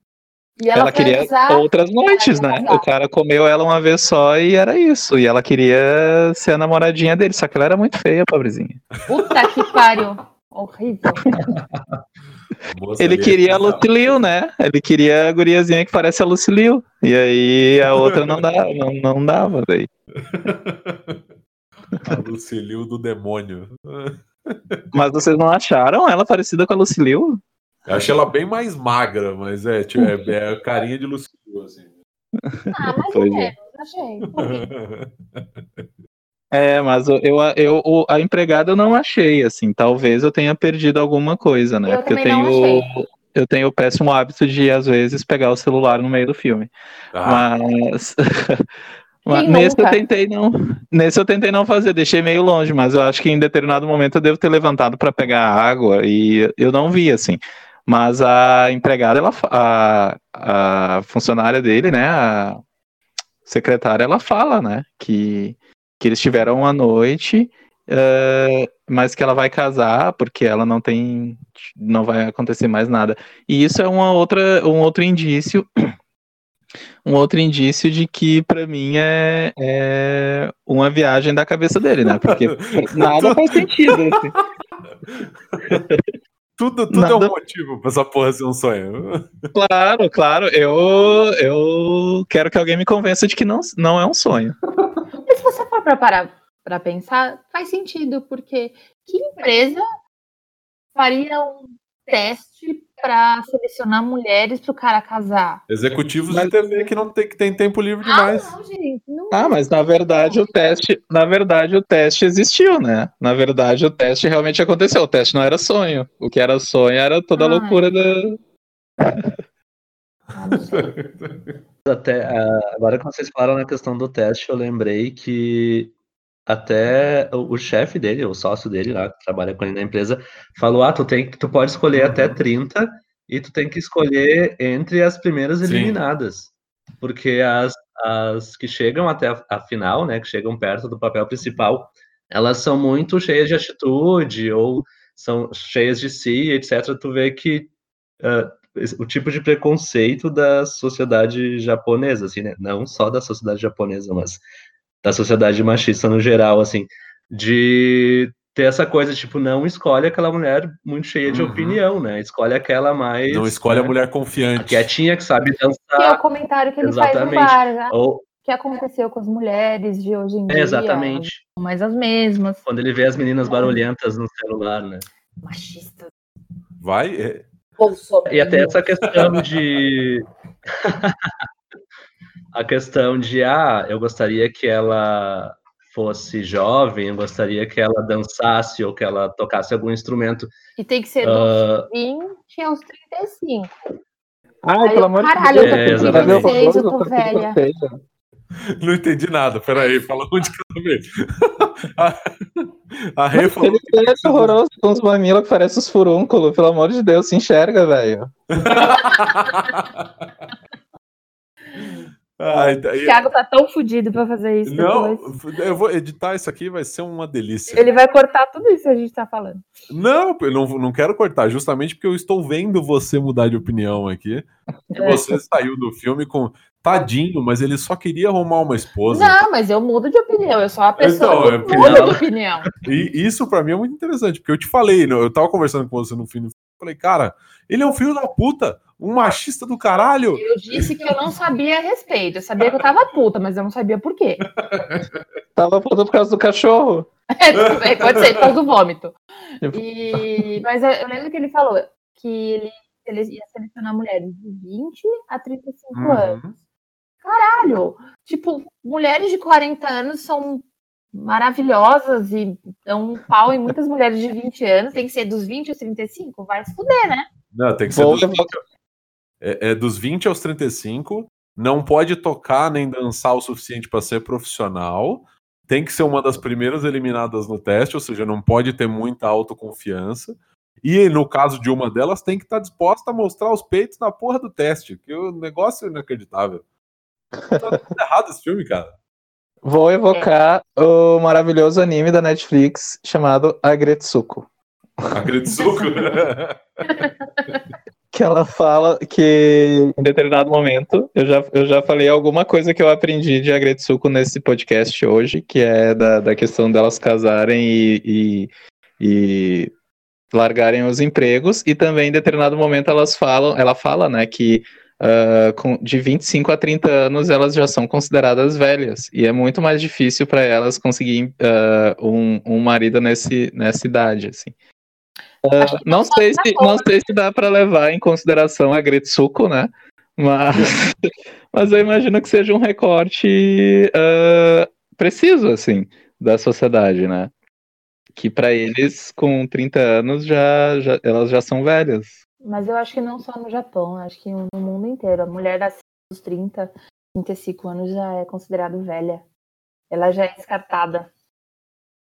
E ela, Ela queria outras noites, né? casar. O cara comeu ela uma vez só e era isso. E ela queria ser a namoradinha dele, só que ela era muito feia, pobrezinha. Puta que pariu. Horrível. *laughs* Ele queria a. Lucilio, né? Ele queria a guriazinha que parece a Lucilio. E aí a outra não dava, não, não dava daí. A Lucilio do demônio. Mas vocês não acharam ela parecida com a Lucilio? Eu achei ela bem mais magra, mas é, tipo, é, é a carinha de Lucilio, assim. Ah, Pois é. Achei. *laughs* É, mas eu, eu, eu- a empregada eu não achei, assim. Talvez eu tenha perdido alguma coisa, né? Eu Porque eu tenho, eu tenho o péssimo hábito de, às vezes, pegar o celular no meio do filme. Ah, Mas. *laughs* mas nesse eu tentei não. Nesse eu tentei não fazer, deixei meio longe, mas eu acho que em determinado momento eu devo ter levantado para pegar água e eu não vi, assim. Mas a empregada, ela, a, a funcionária dele, né? A secretária, ela fala, né? Que, que eles tiveram uma noite, eh, mas que ela vai casar porque ela não tem. Não vai acontecer mais nada. E isso é uma outra, um outro indício *clears throat* um outro indício de que pra mim é, é uma viagem da cabeça dele, né? Porque *laughs* nada faz sentido. assim. *laughs* tudo tudo é um nada- motivo pra essa porra ser um sonho. *laughs* Claro, claro. Eu, eu quero que alguém me convença de que não, não é um sonho. Mas se você for para parar para pensar, faz sentido, porque que empresa faria um teste para selecionar mulheres para o cara casar? Executivos Mas- de TV que não tem, que tem tempo livre demais. Ah, não, gente. Não Ah, mas na verdade o teste, na verdade o teste existiu, né? Na verdade o teste realmente aconteceu. O teste não era sonho. O que era sonho era toda a Ai. loucura da. Ah. *laughs* Até, ah, agora que vocês falaram na questão do teste, eu lembrei que até o, o chefe dele, o sócio dele lá, que trabalha com ele na empresa, falou: ah, tu, tem, tu pode escolher até 30 e tu tem que escolher entre as primeiras Sim. eliminadas. Porque as, as que chegam até a, a final, né, que chegam perto do papel principal, elas são muito cheias de atitude ou são cheias de si, etc. Tu vê que uh, o tipo de preconceito da sociedade japonesa, assim, né? Não só da sociedade japonesa, mas da sociedade machista no geral, assim, de ter essa coisa, tipo, não escolhe aquela mulher muito cheia de Uhum. opinião, né? Escolhe aquela mais. Não escolhe né, a mulher confiante. Quietinha, que sabe Que é o dançar. comentário que ele faz no Exatamente. bar, né? Ou, O que aconteceu com as mulheres de hoje em dia. exatamente. São mais as mesmas. Quando ele vê as meninas barulhentas no celular, né? Machistas. Vai. É, E até essa questão de. *laughs* a questão de, ah, eu gostaria que ela fosse jovem, eu gostaria que ela dançasse ou que ela tocasse algum instrumento. E tem que ser dos Ah, 20 aos 35. Ai, Aí pelo eu, amor de caralho, eu tô Deus. É, com exatamente. 36, eu tô velha. *laughs* Não entendi nada. Peraí, fala um de cada vez. *laughs* A, a Rê falou. Ele é horroroso com os mamilos que parecem os furúnculos. Pelo amor de Deus, se enxerga, velho. *laughs* Ai, O daí- Thiago tá tão fudido pra fazer isso não, depois. eu vou editar isso aqui, vai ser uma delícia. Ele vai cortar tudo isso que a gente tá falando. Não, eu não, não quero cortar, justamente porque eu estou vendo você mudar de opinião aqui. Que É. você saiu do filme com tadinho, mas ele só queria arrumar uma esposa. Não, mas eu mudo de opinião. Eu sou a pessoa Então, que muda de opinião. E isso pra mim é muito interessante, porque eu te falei, né, eu tava conversando com você no fim do filme, eu falei, cara, ele é um filho da puta, um machista do caralho. Eu disse que eu não sabia a respeito. Eu sabia que eu tava puta, mas eu não sabia por quê. *laughs* Tava puto por causa do cachorro. *laughs* É, pode ser, por causa do vômito. E... Mas eu eu lembro que ele falou que ele, ele ia selecionar mulheres de 20 a 35 Uhum. anos. Caralho! Tipo, mulheres de 40 anos são maravilhosas e dão um pau em muitas mulheres de 20 anos. Tem que ser dos 20 aos 35? Vai se fuder, né? Não, tem que ser dos, levar- é, é dos 20 aos 35, não pode tocar nem dançar o suficiente pra ser profissional, tem que ser uma das primeiras eliminadas no teste, ou seja, não pode ter muita autoconfiança. E no caso de uma delas, tem que estar disposta a mostrar os peitos na porra do teste, que o negócio é inacreditável. Tá tudo errado esse filme, cara. Vou evocar o maravilhoso anime da Netflix chamado Agretsuko. Agretsuko. *laughs* Que ela fala que em determinado momento, eu já, eu já falei alguma coisa que eu aprendi de Agretsuko nesse podcast hoje, que é da, da questão delas casarem e, e, e largarem os empregos, e também em determinado momento elas falam, ela fala, né, que ah, com, de 25 a 30 anos elas já são consideradas velhas, e é muito mais difícil para elas conseguir ah, um, um marido nesse, nessa idade, assim. Que Não só sei, na se, não sei se dá para levar em consideração a Gretsuko, né? Mas, *laughs* mas eu imagino que seja um recorte ah, preciso, assim, da sociedade, né? Que para eles, com 30 anos, já, já, elas já são velhas. Mas eu acho que não só no Japão, acho que no mundo inteiro. A mulher dos 30, 35 anos já é considerada velha. Ela já é descartada.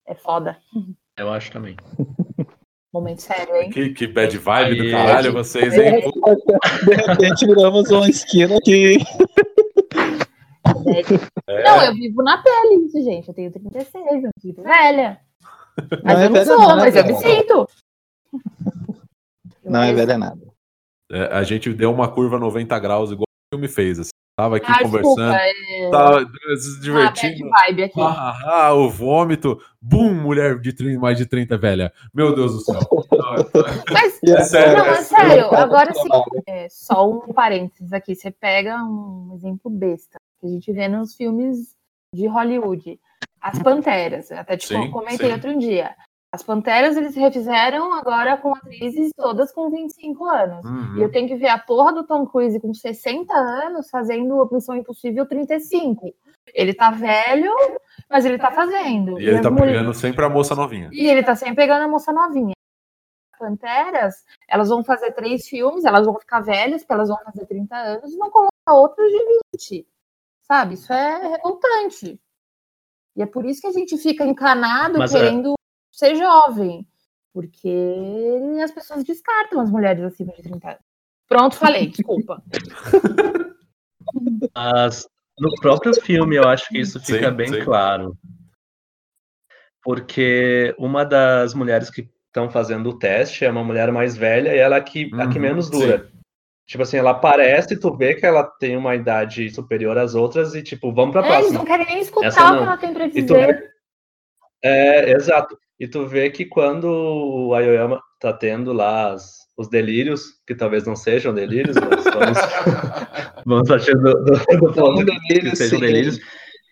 É foda. eu acho também. *laughs* Momento sério, hein? que, que bad vibe do Aí, caralho vocês, hein? De repente viramos uma esquina que. É. Não, eu vivo na pele isso, gente. Eu tenho 36, eu me sinto velha. Mas Não é eu não velha sou, nada. mas eu me sinto. Não é velha nada. É, a gente deu uma curva 90 graus, igual o filme fez. Assim. Tava aqui Ah, conversando, desculpa. É... tava se Ah, divertindo. vibe aqui. Ah, ah, ah, o vômito. Bum, mulher de 30, mais de 30 velha. Meu Deus do céu. *laughs* Mas, É sério, não, é é sério. Agora sim, é, só um parênteses aqui. Você pega um exemplo besta que a gente vê nos filmes de Hollywood. As Panteras. Até tipo, Sim, comentei sim. outro dia. As Panteras eles refizeram agora com atrizes todas com 25 anos. Uhum. E eu tenho que ver a porra do Tom Cruise com 60 anos fazendo Missão Impossível 35. Ele tá velho, mas ele tá fazendo. E ele as tá mulher- pegando sempre a moça novinha. e ele tá sempre pegando a moça novinha. Panteras, elas vão fazer três filmes, elas vão ficar velhas, porque elas vão fazer 30 anos e vão colocar outras de 20. Sabe? Isso é revoltante. E é por isso que a gente fica encanado Mas, é- querendo ser jovem. Porque as pessoas descartam as mulheres acima de 30 anos. Pronto, falei, desculpa. *laughs* Mas no próprio filme eu acho que isso fica Sim, bem sim. claro. Porque uma das mulheres que estão fazendo o teste é uma mulher mais velha e ela é a que, a que Uhum, menos dura. Tipo assim, ela aparece, tu vê que ela tem uma idade superior às outras e tipo, vamos pra É, eles próxima. não querem nem escutar o que ela tem pra tu dizer. É, exato. E tu vê que quando o Ayoyama tá tendo lá as- os delírios, que talvez não sejam delírios, mas *laughs* vamos, vamos partir do, do, do ponto que delírio, sejam sim. delírios.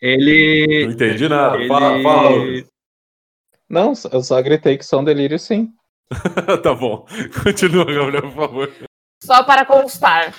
Ele. Não entendi nada. ele- Fala, fala. Não, eu só gritei que são delírios, sim. *laughs* tá bom. Continua, Gabriel, por favor. Só para constar.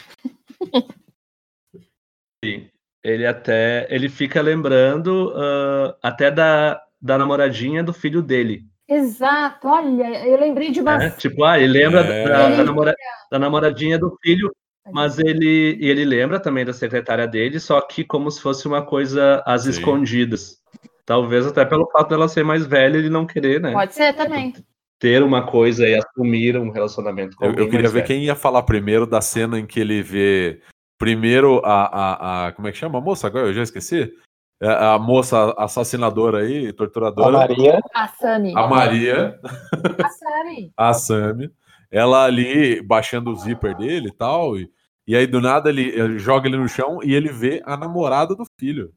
Ele até. Ele fica lembrando ah, até da, da namoradinha do filho dele. Exato, olha, eu lembrei de uma. né? Tipo, ah, ele lembra É. da, da namora- da namoradinha do filho, mas ele, e ele lembra também da secretária dele, só que como se fosse uma coisa às Sim. escondidas. Talvez até pelo fato dela ser mais velha ele não querer, né? Pode ser também. Ter uma coisa e assumir um relacionamento com Eu, alguém eu queria mais ver velho. quem ia falar primeiro da cena em que ele vê primeiro a. a, a como é que chama a moça agora? Eu já esqueci. É, A moça assassinadora aí, A torturadora. Maria, A Sami. A Maria, A Sami. *laughs* a Sammy. Ela ali baixando o zíper dele e tal. E, e aí do nada ele, ele joga ele no chão e ele vê a namorada do filho.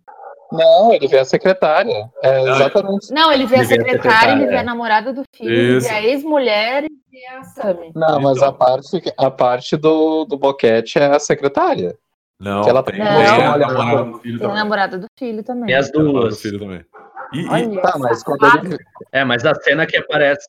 não, ele vê a secretária. É exatamente. Não, ele vê a Ele a secretária, secretária, ele vê é. a namorada do filho, ele Isso. vê a ex-mulher e vê a Sami. Não, mas Então. a parte, a parte do, do boquete é a secretária. Não, ela tem, tem tem a namorada do filho Tem a também. namorada do filho também. Tem as Tem a namorada do duas. filho também. E, e- Tá, mas quando ele, É, mas a cena que aparece,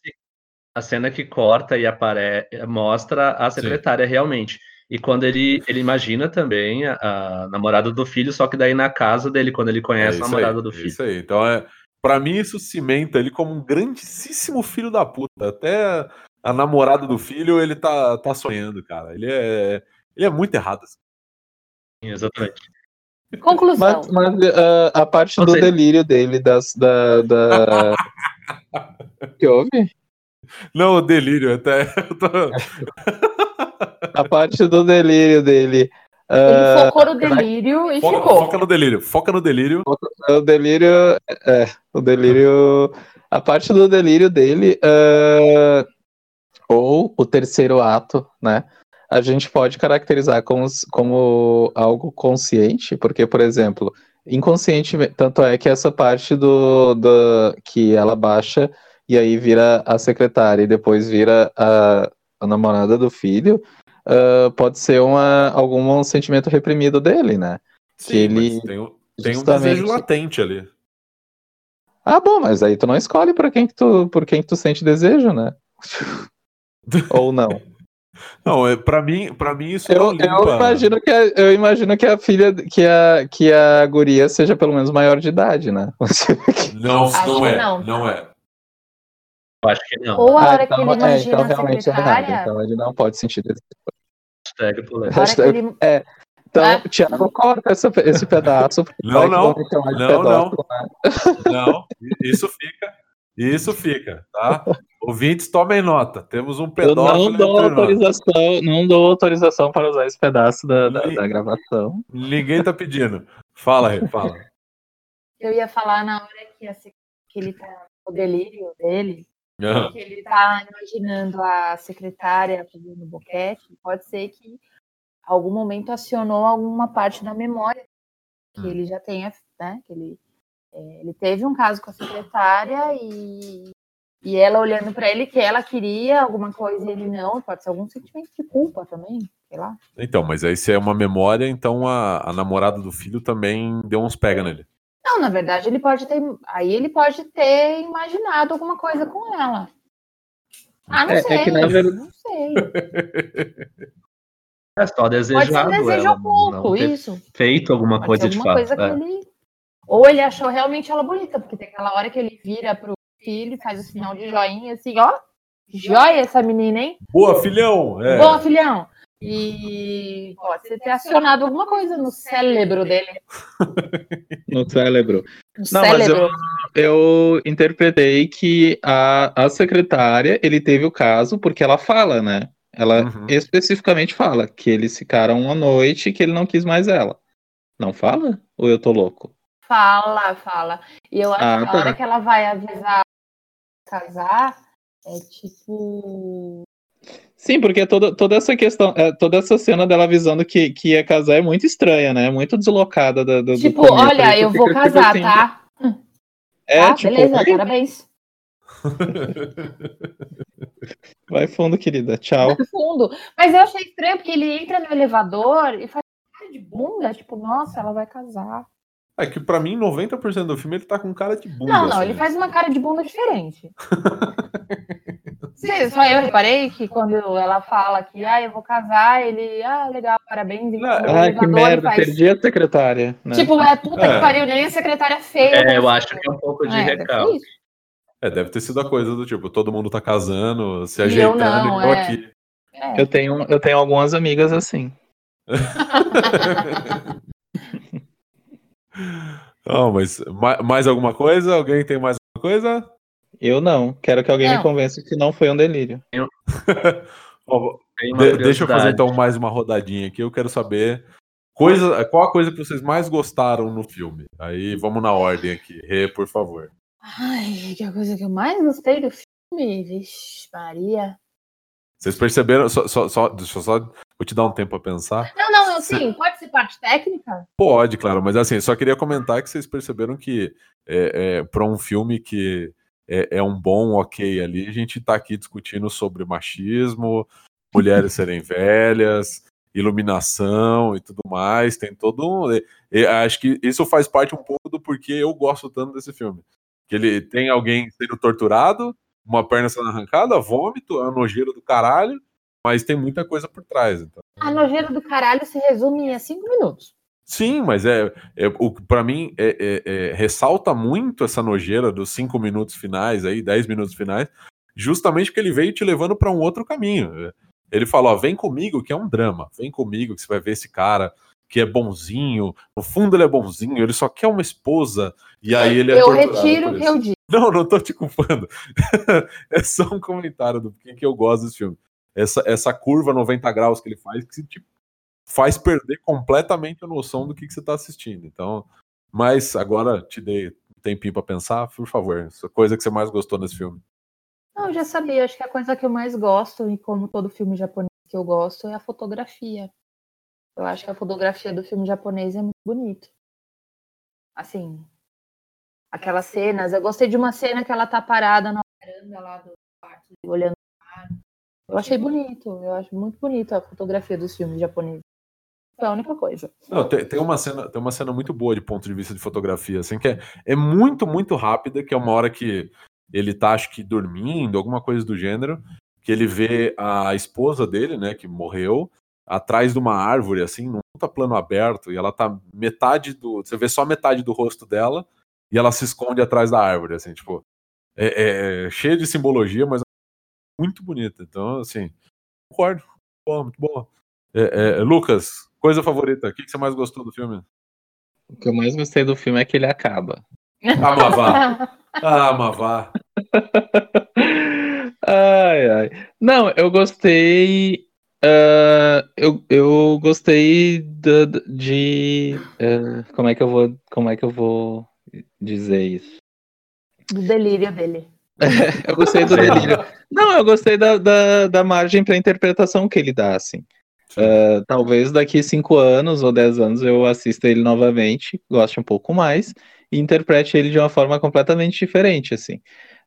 a cena que corta e aparece, mostra a secretária realmente. E quando ele, ele imagina também a, a namorada do filho, só que daí na casa dele, quando ele É conhece a isso namorada aí, do é filho. Isso aí. Então, é, pra mim, isso cimenta ele como um grandíssimo filho da puta. Até a namorada do filho, ele tá, tá sonhando, cara. Ele é, ele é muito errado. assim. Sim, Exatamente. Conclusão. mas, mas, ah, a parte Não do sei. delírio dele, das, da, da... *laughs* que houve? Não, o delírio, até. *laughs* tô- A parte do delírio dele. Ele ah, focou no delírio e Foca, ficou. foca no delírio, foca no delírio. o delírio. É, o delírio. A parte do delírio dele. ah, ou o terceiro ato, né? A gente pode caracterizar como, como algo consciente, porque, por exemplo, inconscientemente. Tanto é que essa parte do, do que ela baixa e aí vira a secretária e depois vira a, a namorada do filho. ah, pode ser uma, algum sentimento reprimido dele, né? Sim, ele mas tem, um- tem um desejo latente ali. Ah, bom, mas aí tu não escolhe por quem que tu, por quem que tu sente desejo, né? *laughs* Ou não. Não, é, pra, mim, pra mim isso Eu, não limpa. eu imagino que a, eu imagino que a filha, que a, que a guria seja pelo menos maior de idade, né? *laughs* Não, não que é. não. Não é. Eu acho que não. Ou a Ah, hora que então, ele é, imagina então a realmente é errado. secretária, Então ele não pode sentir. Hashtag polêmica. hora que Hashtag- ele... Então, É. Thiago, corta essa, esse pedaço. Não, que não. Não, pedófilo, né? Não, isso fica. Isso fica, tá? Ouvintes, tomem nota. Temos um Eu pedófilo. não dou autorização, não dou autorização para usar esse pedaço da, da, da gravação. Ninguém tá pedindo. Fala, Rê, fala. Eu ia falar na hora que, a que ele tá o delírio dele, Ah, que ele tá imaginando a secretária fazendo boquete, pode ser que algum momento acionou alguma parte da memória que Hum. ele já tenha, né? Que ele, é, ele teve um caso com a secretária e, e ela olhando para ele que ela queria alguma coisa e ele não, pode ser algum sentimento de culpa também, sei lá. Então, mas aí se é uma memória, então a, a namorada do filho também deu uns pega nele. Não, na verdade ele pode ter, aí ele pode ter imaginado alguma coisa com ela. Ah, não É- é sei, que, na verdade- não sei. *laughs* É só Pode ser desejado um desejo oculto, isso. feito alguma Pode coisa ser de alguma fato. coisa que é. ele. Ou ele achou realmente ela bonita, porque tem aquela hora que ele vira pro filho faz o sinal de joinha, assim, ó. Joia essa menina, hein? Boa, filhão! É. Boa, filhão! E pode ser ter acionado alguma coisa no cérebro dele. No cérebro. No Não, mas cérebro. eu, eu interpretei que a, a secretária, ele teve o caso porque ela fala, né? Ela Uhum. especificamente fala que eles ficaram uma noite e que ele não quis mais ela. Não fala? Ou eu tô louco? Fala, fala. E eu acho Ah, que a tá. hora que ela vai avisar casar, é tipo. Sim, porque toda, toda essa questão, é, toda essa cena dela avisando que, que ia casar é muito estranha, né? Muito deslocada da, do, do Tipo, começo. olha, eu fica, vou tipo casar, assim, tá? É, tá, tipo, beleza, "Oi? parabéns. *laughs* vai fundo, querida. Tchau. No fundo. Mas eu achei estranho, porque ele entra no elevador e faz cara de bunda, tipo, nossa, ela vai casar. É que pra mim, 90% do filme ele tá com cara de bunda. Não, não, assim. ele faz uma cara de bunda diferente. *laughs* Sim, só eu reparei que quando ela fala que ah, eu vou casar, ele, ah, legal, parabéns. Não, Ai, que merda, faz- perdi a secretária. Né? Tipo, é puta É. que pariu, nem a secretária feia. É, eu mas- acho que é um pouco de É, recalque. É, deve ter sido a coisa do tipo, todo mundo tá casando, se E eu ajeitando, não, e eu é. aqui. É. eu, tenho, eu tenho algumas amigas assim. *laughs* *laughs* Não, mas ma- mais alguma coisa? Alguém tem mais alguma coisa? Eu não. Quero que alguém me Não. convença que não foi um delírio. *laughs* Uma de- deixa eu fazer então mais uma rodadinha aqui. Eu quero saber coisa, qual a coisa que vocês mais gostaram no filme. Aí vamos na ordem aqui. Rê, por favor. Ai, que a coisa que eu mais gostei do filme, vixe, Maria. Vocês perceberam? Só, só, só- deixa eu só vou te dar um tempo pra pensar. Não, não, assim, pode ser parte técnica? Pode, claro, mas assim, só queria comentar que vocês perceberam que é, é, para um filme que é, é um bom ok ali, a gente tá aqui discutindo sobre machismo, mulheres serem *laughs* velhas, iluminação e tudo mais, tem todo um. e- e acho que isso faz parte um pouco do porquê eu gosto tanto desse filme. Que ele tem alguém sendo torturado, uma perna sendo arrancada, vômito, é uma nojeira do caralho, mas tem muita coisa por trás. Então. A nojeira do caralho se resume em cinco minutos. Sim, mas é, é o para mim é, é- é- ressalta muito essa nojeira dos cinco minutos finais aí, dez minutos finais, justamente porque ele veio te levando para um outro caminho. Ele falou: ó, vem comigo, que é um drama. Vem comigo, que você vai ver esse cara que é bonzinho. No fundo ele é bonzinho, ele só quer uma esposa. E aí ele é eu retiro o que eu disse. Não, não tô te culpando. *laughs* é só um comentário do porquê que eu gosto desse filme. Essa, essa curva 90 graus que ele faz, que te faz perder completamente a noção do que, que você tá assistindo. Então, mas agora te dei um tempinho pra pensar, por favor. Essa coisa que você mais gostou nesse filme. Não, eu já sabia, acho que a coisa que eu mais gosto, e como todo filme japonês que eu gosto, é a fotografia. Eu acho que a fotografia do filme japonês é muito bonito. Assim, aquelas cenas. Eu gostei de uma cena que ela tá parada na varanda lá do quarto, olhando. Eu achei bonito, eu acho muito bonito a fotografia dos filmes japoneses. Foi a única coisa. Não, tem, tem uma cena, tem uma cena muito boa de ponto de vista de fotografia, assim, que é, é muito, muito rápida, que é uma hora que ele tá, acho que, dormindo, alguma coisa do gênero, que ele vê a esposa dele, né, que morreu, atrás de uma árvore, assim, num plano aberto, e ela tá metade do. Você vê só metade do rosto dela, e ela se esconde atrás da árvore, assim, tipo. É, é cheia de simbologia, mas muito bonita. Então, assim, concordo. Boa, muito boa. É, é, Lucas, coisa favorita, o que, que você mais gostou do filme? O que eu mais gostei do filme é que ele acaba. Ah, mas vá. Ah, *laughs* ai, ai. Não, eu gostei. ah, eu, eu gostei da- de. ah, como é que eu vou. Como é que eu vou dizer isso? Do delírio dele. *laughs* Eu gostei do delírio. Não, eu gostei da, da, da margem para interpretação que ele dá, assim. Ah, talvez daqui cinco anos ou dez anos eu assista ele novamente, goste um pouco mais e interprete ele de uma forma completamente diferente, assim.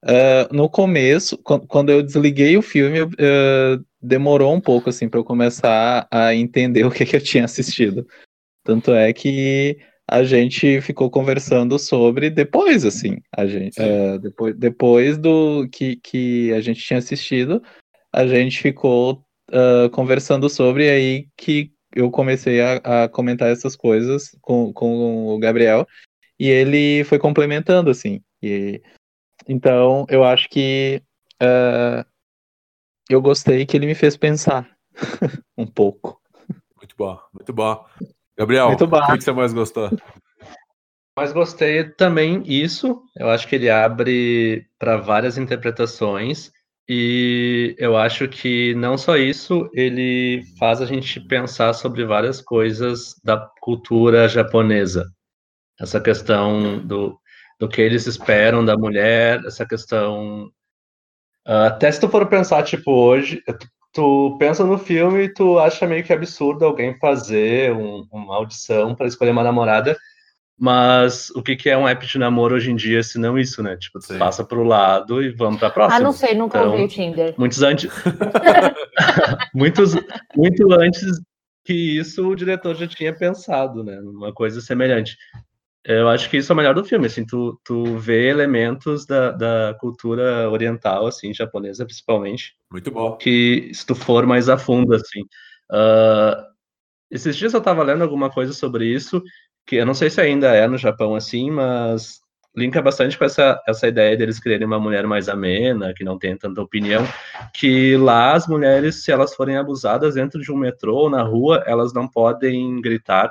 Ah, no começo, quan- quando eu desliguei o filme, eu, ah, demorou um pouco, assim, para eu começar a entender *laughs* o que, que eu tinha assistido. Tanto é que a gente ficou conversando sobre depois, assim, a gente, ah, depois, depois do que, que a gente tinha assistido, a gente ficou ah, conversando sobre e aí que eu comecei a, a comentar essas coisas com, com o Gabriel e ele foi complementando, assim. E, então, eu acho que ah, eu gostei que ele me fez pensar *laughs* um pouco. Muito bom, muito bom. Gabriel, o que, você mais gostou? Mas gostei também isso. Eu acho que ele abre para várias interpretações. E eu acho que não só isso, ele faz a gente pensar sobre várias coisas da cultura japonesa. Essa questão do, do que eles esperam da mulher, essa questão. Uh, até se tu for pensar, tipo, hoje, tu, tu, pensa no filme e tu acha meio que absurdo alguém fazer um, uma audição para escolher uma namorada mas o que, que é um app de namoro hoje em dia, se não isso, né? Tipo, Sim. passa pro lado e vamos pra próxima. Ah, não sei, nunca então, ouvi o Tinder. Muitos antes. *laughs* *laughs* muitos, muito antes que isso, o diretor já tinha pensado, né? Uma coisa semelhante. Eu acho que isso é o melhor do filme, assim, tu, tu vê elementos da, da cultura oriental, assim, japonesa principalmente. Muito bom. Que se tu for mais a fundo, assim. Uh, esses dias eu tava lendo alguma coisa sobre isso, que eu não sei se ainda é no Japão assim, mas linka bastante com essa, essa ideia deles quererem uma mulher mais amena, que não tem tanta opinião, que lá as mulheres, se elas forem abusadas dentro de um metrô ou na rua, elas não podem gritar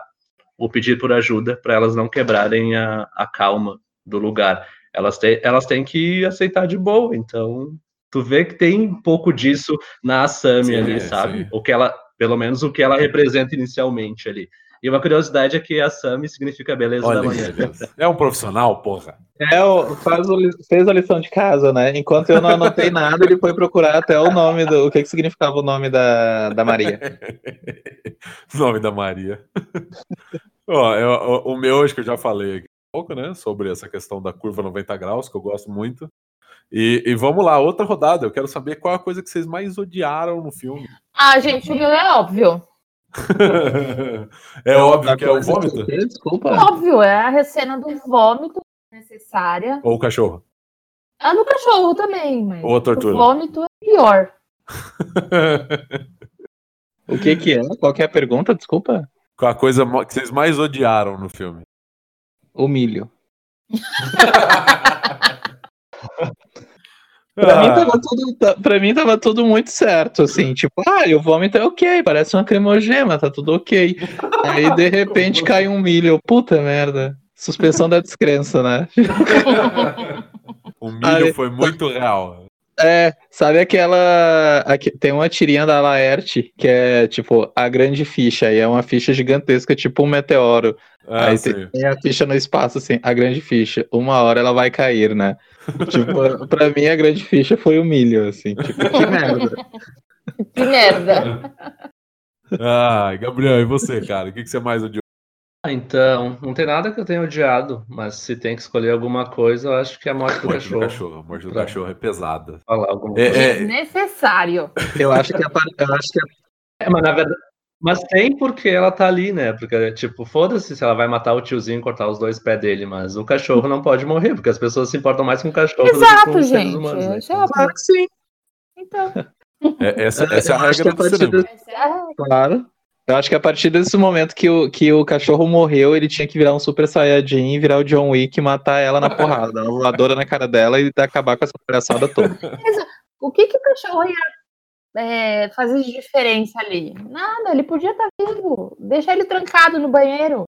ou pedir por ajuda para elas não quebrarem a, a calma do lugar. Elas, te, elas têm que aceitar de boa, então tu vê que tem um pouco disso na Asami sim, ali, sabe? Sim. O que ela, pelo menos o que ela representa inicialmente ali. E uma curiosidade é que a Sami significa beleza Olha da manhã. É um profissional, porra. É, o, faz o, fez a lição de casa, né? Enquanto eu não anotei nada, ele foi procurar até o nome do. O que, que significava o nome da, da Maria. *laughs* nome da Maria. Ó, eu, o, o meu, acho que eu já falei aqui um pouco, né? Sobre essa questão da curva 90 graus, que eu gosto muito. E, e, vamos lá, outra rodada. Eu quero saber qual a coisa que vocês mais odiaram no filme. Ah, gente, o meu é óbvio. É óbvio que é o vômito? Desculpa. Óbvio, é a cena do vômito necessária. Ou o cachorro. Ah, no cachorro também, mas Ou a tortura. o vômito é pior. *laughs* o que que é? Qual que é a pergunta? Desculpa. Qual a coisa que vocês mais odiaram no filme? O milho. *laughs* Pra, ah. mim tava tudo, pra mim tava tudo muito certo, assim, tipo, ah, o vômito é ok, parece uma cremogema, tá tudo ok. Aí de *laughs* repente cai um milho, puta merda. Suspensão da descrença, né? *laughs* o milho Aí, foi muito real. É, sabe aquela. Aqui, tem uma tirinha da Laerte que é tipo a grande ficha, e é uma ficha gigantesca, tipo um meteoro. Ah, Aí tem, tem, a ficha no espaço, assim, a grande ficha. Uma hora ela vai cair, né? *laughs* tipo, pra mim a grande ficha foi o milho, assim, tipo, que merda. *laughs* que merda. Ah, Gabriel, e você, cara? O que, que você mais odiou? Ah, então, não tem nada que eu tenha odiado, mas se tem que escolher alguma coisa, eu acho que é a morte do morte cachorro. Do cachorro. A morte do pra cachorro é pesada. Falar alguma é, coisa. É, é... Necessário. Eu acho que a, eu acho que é, mas na verdade, mas tem porque ela tá ali, né? Porque, tipo, foda-se se ela vai matar o tiozinho e cortar os dois pés dele, mas o cachorro não pode morrer, porque as pessoas se importam mais com o cachorro Exato, do que com os gente. seres humanos. Né? Então, claro que sim. Então. É, essa, essa é a regra do cinema. Claro. Eu acho que a partir desse momento que o, que o cachorro morreu, ele tinha que virar um super saiyajin, virar o John Wick e matar ela na porrada, dar uma voadora na cara dela e acabar com essa palhaçada toda. o que, que o cachorro ia é, fazer de diferença ali? Nada, ele podia estar tá vivo. Deixar ele trancado no banheiro.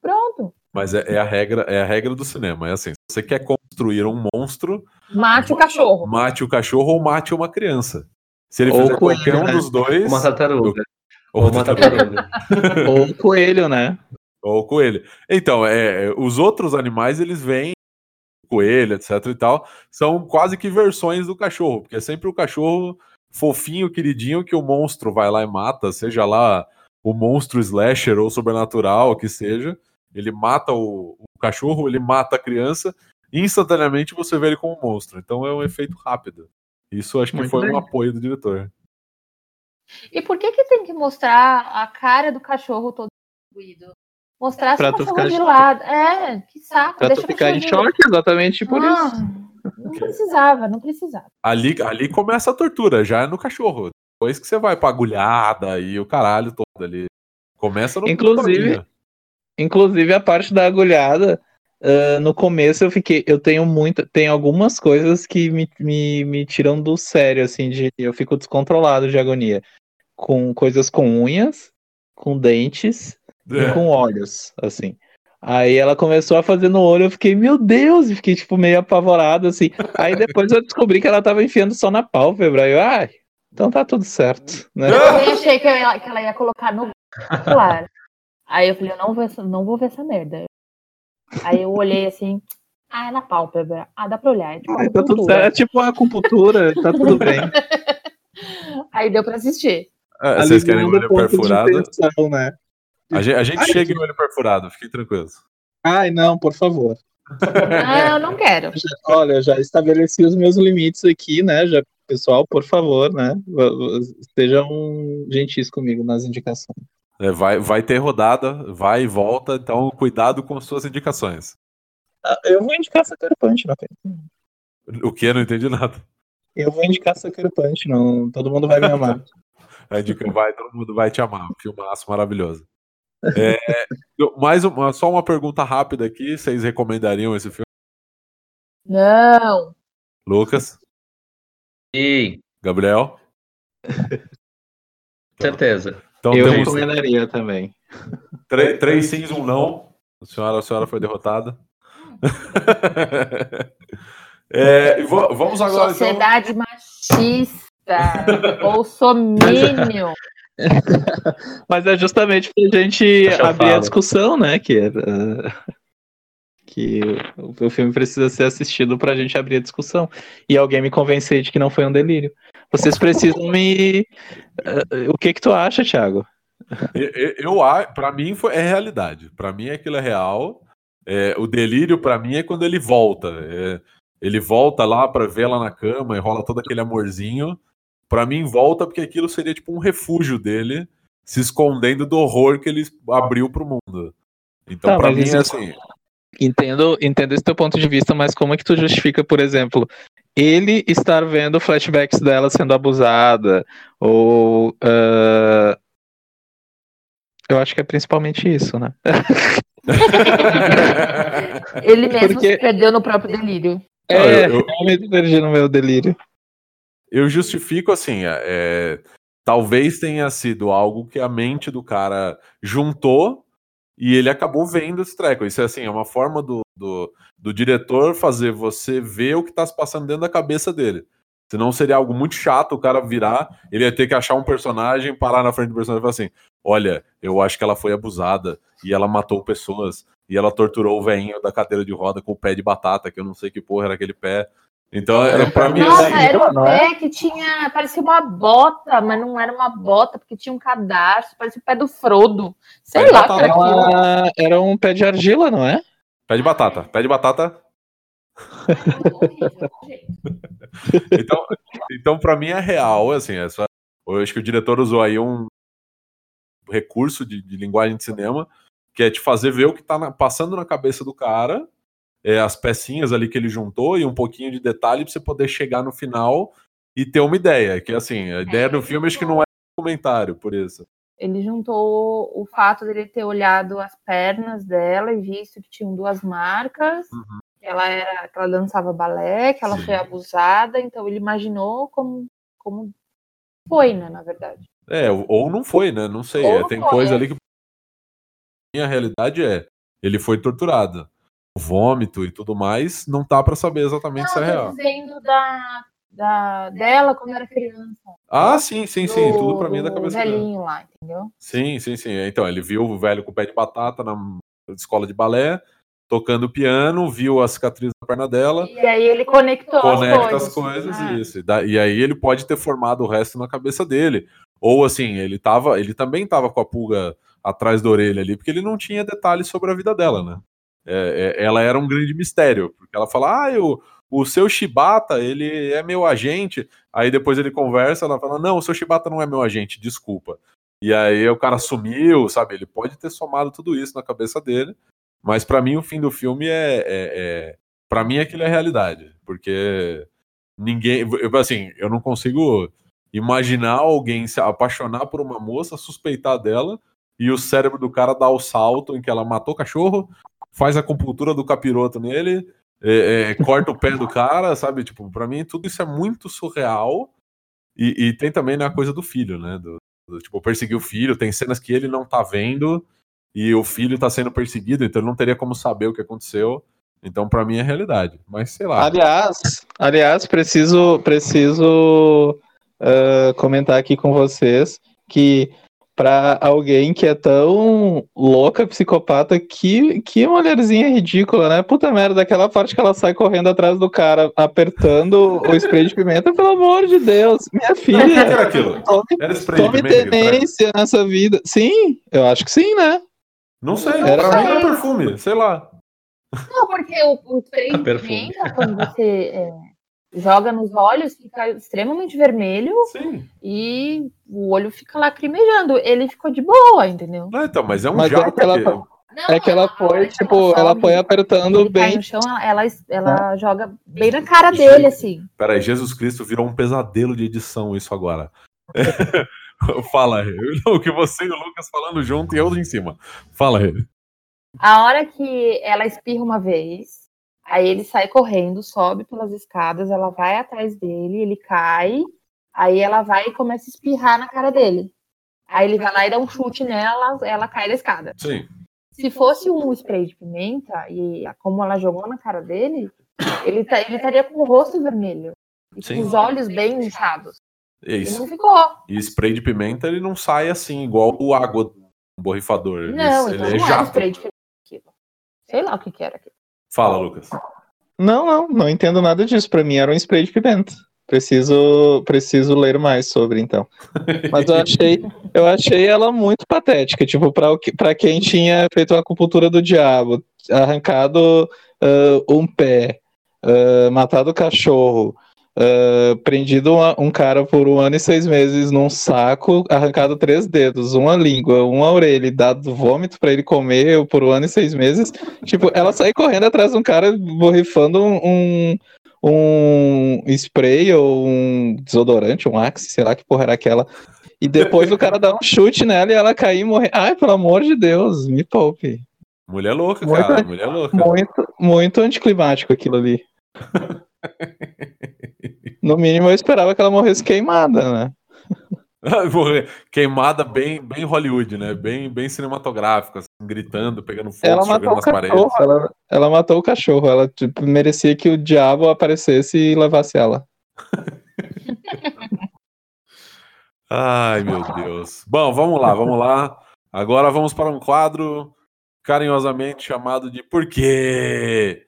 Pronto. Mas é, é, a regra, é a regra do cinema. É assim, se você quer construir um monstro. Mate o cachorro. Mate o cachorro ou mate uma criança. Se ele ou fizer qualquer um né? dos dois. Uma tartaruga. Ou, uma tartaruga. *laughs* Ou coelho, né? Ou coelho. Então, é, os outros animais, eles vêm, coelho, etc e tal, são quase que versões do cachorro, porque é sempre o cachorro fofinho, queridinho, que o monstro vai lá e mata, seja lá o monstro slasher ou sobrenatural, que seja. Ele mata o, o cachorro, ele mata a criança, e instantaneamente você vê ele como um monstro. Então é um efeito rápido. Isso acho que Muito foi bem. um apoio do diretor. E por que que tem que mostrar a cara do cachorro todo destruído? Mostrar pra o cachorro de lado. É, que saco. Pra tu ficar em choque, exatamente por ah, isso. Não precisava, não precisava. Ali, ali começa a tortura, já é no cachorro. Depois que você vai pra agulhada e o caralho todo ali. Começa no Inclusive, inclusive a parte da agulhada, uh, no começo eu fiquei. Eu tenho muita. Tem algumas coisas que me, me, me tiram do sério, assim, de. Eu fico descontrolado de agonia com coisas com unhas, com dentes é. e com olhos, assim. Aí ela começou a fazer no olho, eu fiquei, meu Deus, e fiquei, tipo, meio apavorado, assim. Aí depois eu descobri que ela tava enfiando só na pálpebra. Aí eu, ai, então tá tudo certo, né? Eu também achei que, eu ia- que ela ia colocar no *laughs* claro. Aí eu falei, eu não vou, essa- não vou ver essa merda. Aí eu olhei assim, ah, é na pálpebra. Ah, dá pra olhar. É tipo Ai, *laughs* tá tudo certo. É tipo uma acupuntura, tá tudo bem. *laughs* Aí deu pra assistir. É, vocês querem olho perfurado? né? A gente, a gente Ai, chega em olho perfurado, fiquem tranquilos. Ai, não, por favor. Ah, eu não quero. *laughs* Já- Olha, eu já estabeleci os meus limites aqui, né? Já, pessoal, por favor, né? Sejam gentis comigo nas indicações. É, vai, vai ter rodada, vai e volta, então cuidado com suas indicações. Ah, Eu vou indicar Sucker Punch, não. O que? Não entendi nada. Eu vou indicar Sucker Punch, não. Todo mundo vai me amar. *laughs* A dica vai, todo mundo vai te amar. Um filmaço maravilhoso. É, mais uma, só uma pergunta rápida aqui. Vocês recomendariam esse filme? Não. Lucas? E Gabriel? *laughs* certeza. Então Eu temos recomendaria também. três, três sims, um não. A senhora, a senhora foi derrotada. *laughs* É, vamos agora então. Sociedade machista. Bolsominion. *laughs* Mas é justamente pra gente Deixa eu abrir a discussão, né? Que, eh, que o, o filme precisa ser assistido pra gente abrir a discussão. E alguém me convencer de que não foi um delírio. Vocês precisam me. eh, o que que tu acha, Thiago? Eu, eu, eu a- pra mim foi, é realidade. Pra mim aquilo é real. É, o delírio pra mim é quando ele volta. É, ele volta lá pra ver ela na cama e rola todo aquele amorzinho. Pra mim volta porque aquilo seria tipo um refúgio dele, se escondendo do horror que ele abriu pro mundo. Então Tá, pra mas mim isso- é assim. Entendo, entendo esse teu ponto de vista, mas como é que tu justifica, por exemplo, ele estar vendo flashbacks dela sendo abusada? Ou. eh, Eu acho que é principalmente isso, né? *laughs* Ele mesmo Porque- se perdeu no próprio delírio. É, eu- eu- eu me perdi no meu delírio. Eu justifico assim, é, é, talvez tenha sido algo que a mente do cara juntou e ele acabou vendo esse treco. Isso é assim, é uma forma do, do, do diretor fazer você ver o que está se passando dentro da cabeça dele. Senão seria algo muito chato o cara virar, ele ia ter que achar um personagem, parar na frente do personagem e falar assim: olha, eu acho que ela foi abusada e ela matou pessoas e ela torturou o velhinho da cadeira de roda com o pé de batata, que eu não sei que porra era aquele pé. Então, é, pra mim, Nossa, assim, era um não é? pé que tinha. Parecia uma bota, mas não era uma bota, porque tinha um cadarço, parecia o pé do Frodo. Sei Pé lá o que batata. era aquilo. Ela era um pé de argila, não é? Pé de batata. Pé de batata. *laughs* Então, então para mim é real, assim, é só- eu acho que o diretor usou aí um recurso de, de linguagem de cinema, que é te fazer ver o que tá na- passando na cabeça do cara, é, as pecinhas ali que ele juntou e um pouquinho de detalhe para você poder chegar no final e ter uma ideia, que assim, a ideia do filme acho que não é comentário, por isso. Ele juntou o fato dele ter olhado as pernas dela e visto que tinham duas marcas, Uhum. que ela era, que ela dançava balé, que ela Sim. foi abusada, então ele imaginou como, como foi, né, na verdade. É, ou não foi, né? Não sei. É, não tem foi, coisa é. ali que. A realidade é, ele foi torturado. Vômito e tudo mais, não tá pra saber exatamente se é Não, eu tô real. dizendo da, da, dela quando era criança. Ah, sim, sim, sim. do- Tudo pra mim é da cabeça dela. velhinho lá, entendeu? Sim, sim, sim. Então, ele viu o velho com o pé de batata na escola de balé, tocando piano, viu a cicatriz na perna dela, E aí ele conectou conecta as as coisas. coisas, Ah. isso. E, e aí ele pode ter formado o resto na cabeça dele. Ou assim, ele tava, ele também tava com a pulga atrás da orelha ali, porque ele não tinha detalhes sobre a vida dela, né? É, é, ela era um grande mistério, porque ela fala, ah, eu, o seu Shibata, ele é meu agente. Aí depois ele conversa, ela fala, não, o seu Shibata não é meu agente, desculpa. E aí o cara sumiu, sabe? Ele pode ter somado tudo isso na cabeça dele, mas pra mim o fim do filme é, é, é para mim aquilo é realidade, porque ninguém, assim, eu não consigo imaginar alguém se apaixonar por uma moça, suspeitar dela e o cérebro do cara dar o salto em que ela matou o cachorro, faz a acupuntura do capiroto nele, é, é, corta o pé do cara, sabe? Tipo, pra mim tudo isso é muito surreal. E, e tem também né, a coisa do filho, né? Do, do, tipo, perseguir o filho, tem cenas que ele não tá vendo e o filho tá sendo perseguido, então ele não teria como saber o que aconteceu. Então, pra mim é realidade. Mas sei lá. Aliás, aliás, preciso, preciso ah, comentar aqui com vocês que pra alguém que é tão louca, psicopata, que, que mulherzinha ridícula, né? Puta merda, aquela parte que ela sai correndo atrás do cara, apertando o spray de pimenta, pelo amor de Deus, minha O que filha, era aquilo? tome, Era spray de tome pimenta que traz? demência nessa vida. Sim, eu acho que sim, né? Não sei, Era- pra mim era perfume, sei lá. Não, porque o, o spray A de pimenta, quando você é, joga nos olhos, fica extremamente vermelho Sim. e o olho fica lacrimejando. Ele ficou de boa, entendeu? Não, então, mas é um Mas é jato que ela- Não, É que ela foi, tipo, ela sobe, foi apertando ele cai bem. no chão, ela, ela, ela joga bem na cara dele, assim. Peraí, Jesus Cristo virou um pesadelo de edição isso agora. *laughs* Fala, Rê. *laughs* Não, que você e o Lucas falando junto e eu em cima. Fala, Rê. A hora que ela espirra uma vez, aí ele sai correndo, sobe pelas escadas, ela vai atrás dele, ele cai, aí ela vai e começa a espirrar na cara dele. Aí ele vai lá e dá um chute nela, ela cai da escada. Sim. Se fosse um spray de pimenta, e como ela jogou na cara dele, ele, tá- ele estaria com o rosto vermelho. E Sim. com os olhos bem inchados. É Ele isso. não ficou. E spray de pimenta, ele não sai assim, igual o água do borrifador. Ele, Não, ele então é não era jato. spray de pimenta. Sei lá o que, que era aquilo. Fala, Lucas. Não, não, não entendo nada disso. Pra mim era um spray de pimenta. Preciso, preciso ler mais sobre, então. *laughs* Mas eu achei, eu achei ela muito patética. Tipo, pra quem tinha feito a acupuntura do diabo, arrancado ah, um pé, ah, matado o cachorro, ah, prendido uma- um cara por um ano e seis meses num saco, arrancado três dedos, uma língua, uma orelha, e dado vômito pra ele comer por um ano e seis meses. Tipo, ela sai correndo atrás de um cara borrifando um, um, um spray ou um desodorante, um axe, sei lá que porra era aquela. E depois o cara dá um chute nela e ela cair e morrer. Ai, pelo amor de Deus, me poupe. Mulher louca, Muito- cara. Mulher louca. Muito, muito anticlimático aquilo ali. *laughs* No mínimo eu esperava que ela morresse queimada, né? *laughs* Morrer. Queimada bem, bem Hollywood, né? Bem, bem cinematográfica, assim, gritando, pegando fogo, Ela jogando matou o nas paredes. cachorro, ela, ela matou o cachorro, ela tipo, merecia que o diabo aparecesse e levasse ela. *laughs* Ai, meu Deus. Bom, vamos lá, vamos lá. Agora vamos para um quadro carinhosamente chamado de Por quê?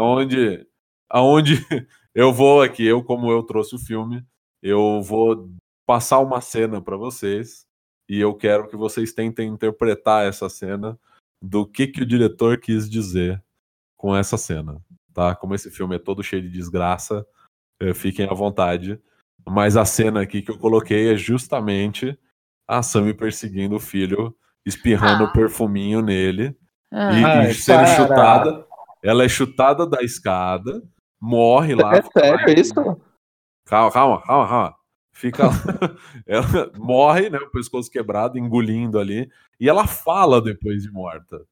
Aonde, aonde *laughs* eu vou aqui, eu como eu trouxe o filme, eu vou passar uma cena para vocês e eu quero que vocês tentem interpretar essa cena do que que o diretor quis dizer com essa cena, tá? Como esse filme é todo cheio de desgraça, eh, fiquem à vontade. Mas a cena aqui que eu coloquei é justamente a Sammy perseguindo o filho, espirrando Ah. perfuminho nele Ah, e, e Ai, sendo para. chutada. Ela é chutada da escada, morre lá. É lá sério em- isso? Calma, calma, calma, calma. Fica lá. *laughs* Ela morre, né? O pescoço quebrado, engolindo ali. E ela fala depois de morta.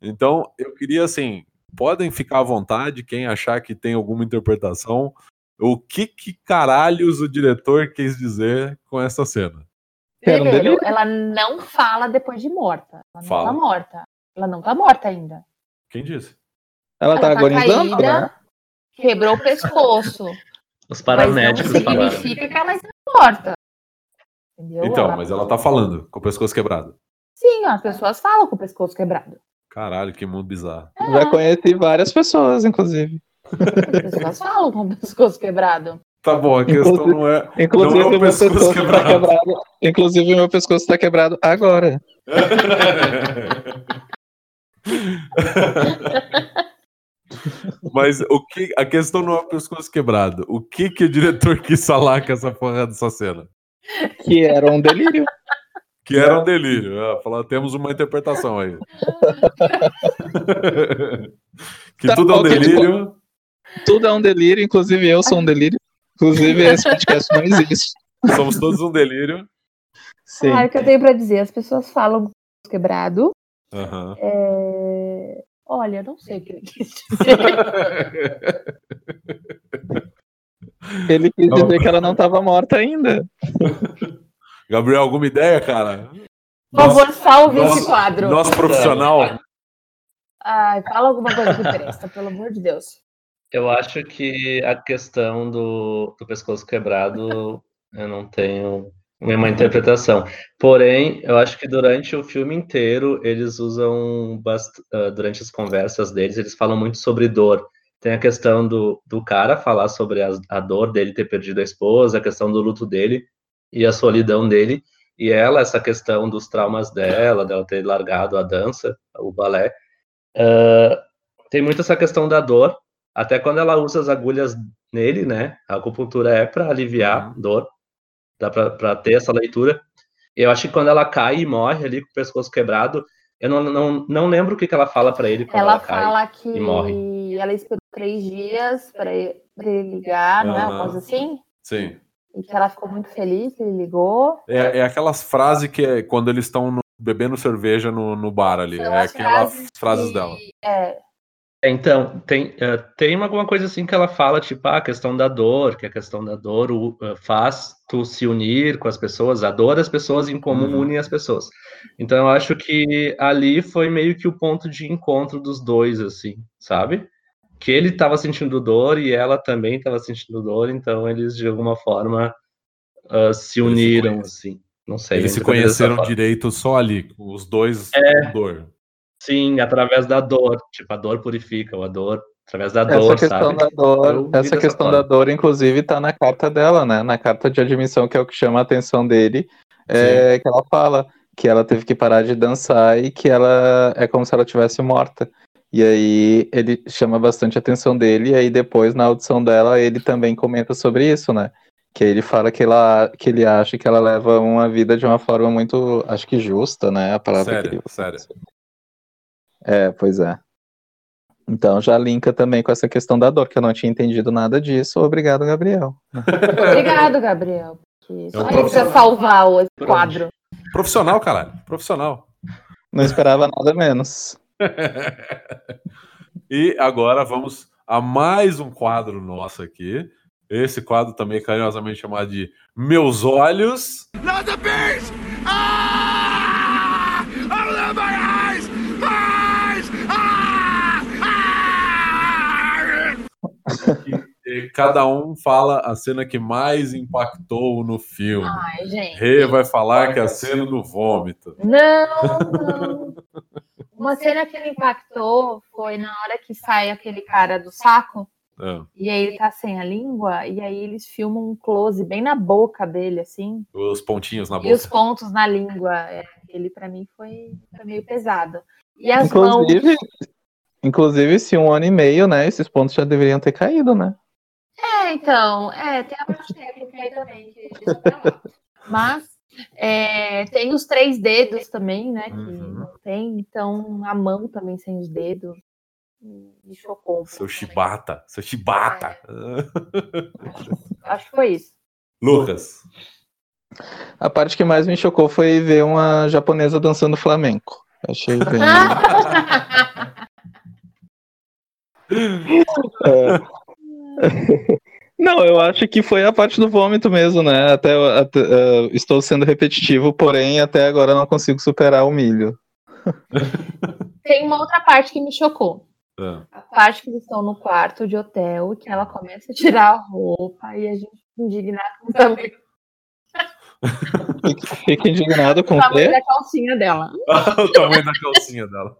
Então, eu queria, assim, podem ficar à vontade, quem achar que tem alguma interpretação. O que que caralhos o diretor quis dizer com essa cena? Primeiro, ela não fala depois de morta. Ela não Fala. tá morta. Ela não tá morta ainda. Quem disse? Ela tá ela tá agonizando, caída, né? quebrou o pescoço. Os mas paramédicos não falaram. significa que ela está morta. Entendeu? Então, mas ela tá falando com o pescoço quebrado. Sim, as pessoas falam com o pescoço quebrado. Caralho, que mundo bizarro. Já conheci várias pessoas, inclusive. As pessoas falam com o pescoço quebrado. Tá bom, a questão Inclusive- não é. Inclusive, Não é o meu pescoço pescoço tá quebrado. quebrado. Inclusive, meu pescoço tá quebrado agora. *laughs* *laughs* Mas o que a questão não é o pescoço quebrado. O que que o diretor quis falar com essa porra dessa cena? Que era um delírio. Que era um delírio. Ah, falar, temos uma interpretação aí. *laughs* que Tá tudo é um que delírio. Tudo é um delírio, inclusive eu sou um delírio. Inclusive, esse podcast não existe. Somos todos um delírio. Sim. Ah, o que eu tenho pra dizer, as pessoas falam quebrado. Aham. É, Olha, não sei o que ele quis dizer. *laughs* Ele quis dizer que ela não estava morta ainda. Gabriel, alguma ideia, cara? Por favor, salve nosso- esse quadro. Nosso profissional. Ai, fala alguma coisa que presta, pelo amor de Deus. Eu acho que a questão do, do pescoço quebrado, eu não tenho uma interpretação. Porém, eu acho que durante o filme inteiro, eles usam, ah, durante as conversas deles, eles falam muito sobre dor. Tem a questão do, do cara falar sobre as- a dor dele ter perdido a esposa, a questão do luto dele e a solidão dele. E ela, essa questão dos traumas dela, dela ter largado a dança, o balé. Ah, tem muito essa questão da dor, até quando ela usa as agulhas nele, né? A acupuntura é para aliviar dor, dá para ter essa leitura. E eu acho que quando ela cai e morre ali com o pescoço quebrado, eu não, não, não lembro o que, que ela fala para ele quando ela, Ela cai. fala que e morre. ela esperou três dias para ele, pra ele ligar, não é? Uma coisa assim? Sim. E que ela ficou muito feliz ele ligou. É, é aquelas frases que é quando eles estão bebendo cerveja no, no bar ali. São é as aquelas frases frases que- dela. É, Então, tem, eh, tem alguma coisa assim que ela fala, tipo, ah, a questão da dor, que a questão da dor o, eh, faz tu se unir com as pessoas, a dor das pessoas em comum Uhum. unem as pessoas. Então, eu acho que ali foi meio que o ponto de encontro dos dois, assim, sabe? Que ele estava sentindo dor e ela também estava sentindo dor, então eles, de alguma forma, ah, se Eles se uniram, conhecem. assim. Não sei. Eles se conheceram direito só ali, os dois É. com dor. Sim, através da dor. Tipo, a dor purifica, ou a dor, através da Essa dor, questão sabe? da dor, essa questão forma. da dor, inclusive, tá na carta dela, né? Na carta de admissão, que é o que chama a atenção dele, é que ela fala que ela teve que parar de dançar e que ela é como se ela tivesse morta. E aí ele chama bastante a atenção dele, e aí depois, na audição dela, ele também comenta sobre isso, né? Que aí ele fala que, ela, que ele acha que ela leva uma vida de uma forma muito, acho que justa, né? A palavra que Sério, ele sério. É, pois é. Então já linka também com essa questão da dor, que eu não tinha entendido nada disso. Obrigado, Gabriel. *laughs* obrigado, Gabriel. Só É um ele precisa salvar o quadro. Profissional, caralho. Profissional. Não esperava nada menos. *laughs* e agora vamos a mais um quadro nosso aqui. Esse quadro também é carinhosamente chamado de Meus Olhos. Not the beast! Ah! Cada um fala a cena que mais impactou no filme. Ai, gente. Rê vai falar que é a cena do vômito. Não, não. Uma cena que me impactou foi na hora que sai aquele cara do saco. É, E aí ele tá sem a língua, e aí eles filmam um close bem na boca dele, assim, os pontinhos na e os boca. pontos na língua. É, ele pra mim foi, foi meio pesado. E as mãos. Inclusive, se um ano e meio, né? Esses pontos já deveriam ter caído, né? É, então, é, tem a parte técnica aí também, que deixa pra lá. Mas é, tem os três dedos também, né? Que Uhum. não tem, então a mão também sem os dedos. Me chocou. um Seu chibata, seu chibata. também. Acho que foi isso. Lucas. A parte que mais me chocou foi ver uma japonesa dançando flamenco. Achei bem. *laughs* É. Não, eu acho que foi a parte do vômito mesmo, né? Até, até, eh, estou sendo repetitivo, porém até agora não consigo superar o milho. Tem uma outra parte que me chocou. É. A parte que eles estão no quarto de hotel, que ela começa a tirar a roupa e a gente fica indignado com o tamanho, Fico, fico indignado com o o tamanho quê? da calcinha dela. *laughs* o tamanho da calcinha dela.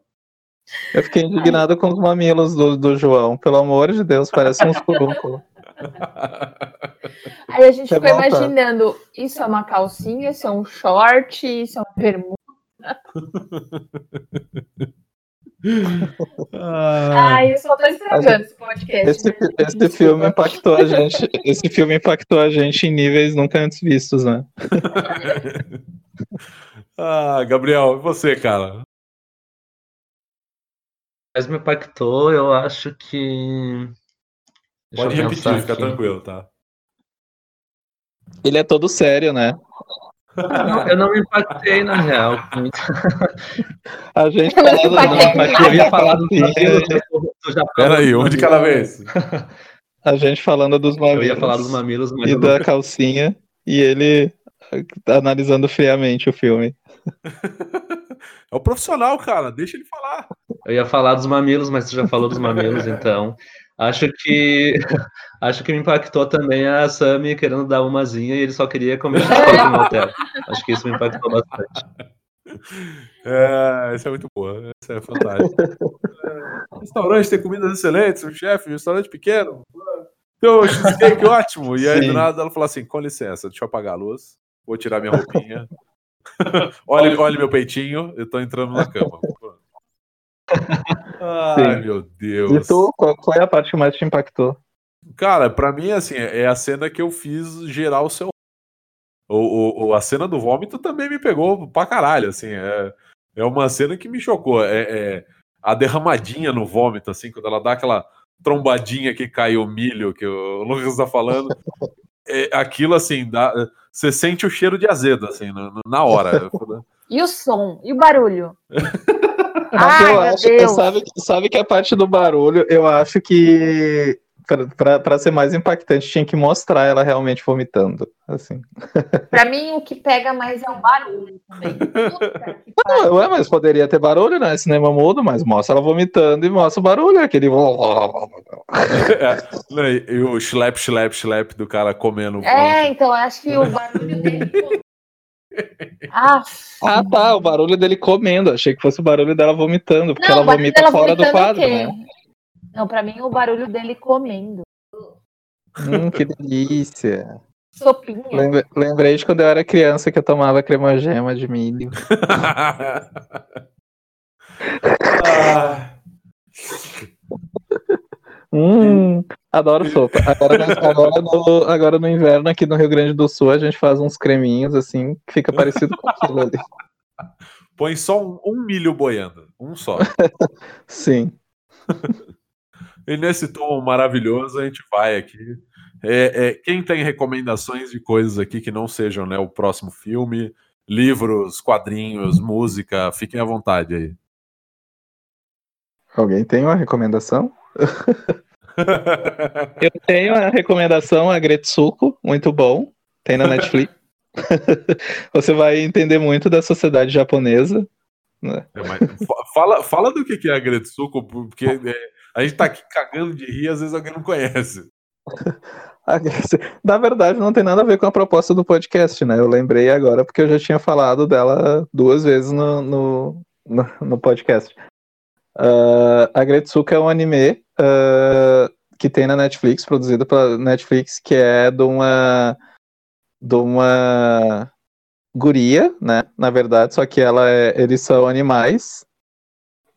Eu fiquei indignado com os mamilos do, do João. Pelo amor de Deus, parece uns furúnculos. *laughs* Aí a gente É ficou tá? imaginando, isso é uma calcinha, isso é um short, isso é uma bermuda. Ah, *laughs* Ai, eu só tô estragando esse podcast. Esse, né? esse filme impactou a gente. Esse filme impactou a gente em níveis nunca antes vistos, né? *laughs* ah, Gabriel, e você, cara? Mas me impactou, eu acho que. Deixa Pode eu repetir, pensar fica aqui. tranquilo, tá? Ele é todo sério, né? Eu não me impactei, na real. A gente Eu não falando do- Mas eu ia falar um de cada vez. a gente falando dos Eu mamilos ia falar dos mamilos, mas e eu não- da calcinha e ele analisando friamente o filme. *laughs* É o profissional, cara. Deixa ele falar. Eu ia falar dos mamilos, mas tu já falou dos mamilos, *laughs* então. Acho que *laughs* acho que me impactou também a Sammy querendo dar umazinha e ele só queria comer *laughs* cheesecake no hotel. Acho que isso me impactou bastante. É, essa é muito boa. Essa é fantástica. É, restaurante tem comidas excelentes, o chefe, restaurante pequeno. Um cheesecake ótimo. E aí, Sim. do nada, ela falou assim: com licença, deixa eu apagar a luz, vou tirar minha roupinha. *laughs* olha, olha meu peitinho, eu tô entrando na cama. *laughs* Ai, Sim. meu E Deus. tu, qual foi a parte que mais te impactou? Cara, pra mim, assim, é a cena que eu fiz gerar o seu. O, o, o- a cena do vômito também me pegou pra caralho, assim. É, é uma cena que me chocou. É, é a derramadinha no vômito, assim, quando ela dá aquela trombadinha que cai o milho, que o Lucas tá falando. *laughs* É, aquilo, assim, dá, você sente o cheiro de azedo, assim, na, na hora. *laughs* E o som? E o barulho? Mas Ai, eu acho, sabe, sabe que a parte do barulho, eu acho que pra ser mais impactante tinha que mostrar ela realmente vomitando, assim. Pra mim, o que pega mais é o barulho também. Ah, *laughs* ué, mas poderia ter barulho, né? Cinema mudo, mas mostra ela vomitando e mostra o barulho, aquele. *laughs* É, não, e o schlep, schlep, schlep do cara comendo. É, então, acho que o barulho dele. *laughs* Ah, Ah, tá, o barulho dele comendo. Achei que fosse o barulho dela vomitando, porque não, ela vomita dela fora do o quadro, né? Não, pra mim, o barulho dele comendo. Hum, que delícia. Sopinha. Lembre- lembrei de quando eu era criança que eu tomava cremogema de milho. *laughs* Ah, Hum, adoro sopa. Agora, no- agora, no, agora no inverno aqui no Rio Grande do Sul a gente faz uns creminhos assim que fica parecido com aquilo ali. põe só um, um milho boiando. Um só. *laughs* Sim. *laughs* E nesse tom maravilhoso a gente vai aqui. É, é, quem tem recomendações de coisas aqui que não sejam né, o próximo filme, livros, quadrinhos, música, fiquem à vontade aí. Alguém tem uma recomendação? *laughs* Eu tenho a recomendação a Gretsuko, muito bom. Tem na Netflix. *laughs* *laughs* Você vai entender muito da sociedade japonesa. É, mas fa- fala, fala do que é a Gretsuko, porque é, a gente tá aqui cagando de rir, às vezes alguém não conhece. *laughs* Na verdade, não tem nada a ver com a proposta do podcast, né? Eu lembrei agora porque eu já tinha falado dela duas vezes no, no, no, no podcast. Ah, a Gretsuko é um anime ah, que tem na Netflix, produzido pela Netflix, que é de uma de uma guria, né? Na verdade, só que ela é, eles são animais,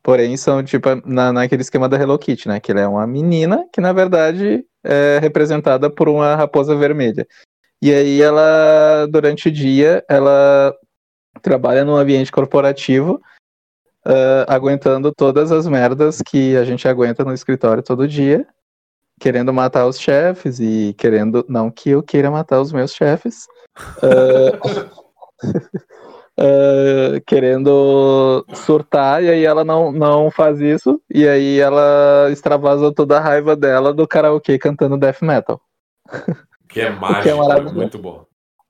porém são tipo na, naquele esquema da Hello Kitty, né? Que ela é uma menina que na verdade é representada por uma raposa vermelha. E aí ela, durante o dia, ela trabalha num ambiente corporativo, ah, aguentando todas as merdas que a gente aguenta no escritório todo dia, querendo matar os chefes e querendo, não que eu queira matar os meus chefes, *laughs* ah, *laughs* ah, querendo surtar, e aí ela não, não faz isso, e aí ela extravasa toda a raiva dela do karaokê cantando death metal. *laughs* Que é mágico, maravilhoso. muito bom.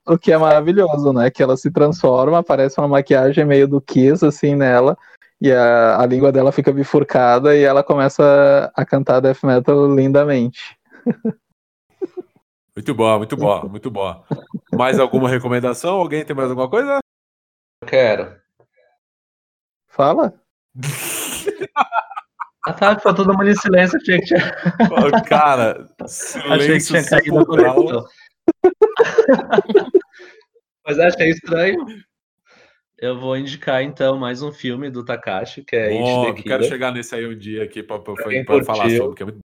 O que é maravilhoso, né? Que ela se transforma, aparece uma maquiagem meio do Kiss, assim, nela, e a, a língua dela fica bifurcada e ela começa a cantar death metal lindamente. *laughs* Muito bom, muito bom, muito bom. Mais alguma recomendação? Alguém tem mais alguma coisa? Eu quero. Fala? *laughs* Ah tá, ficou todo mundo em silêncio, achei que tinha, Pô, Cara, achei que silêncio tinha caído. *laughs* Mas achei estranho. Eu vou indicar então mais um filme do Takashi, que é It Bom, the eu quero chegar nesse aí um dia aqui pra, pra, Pra quem pra falar sobre, que é muito,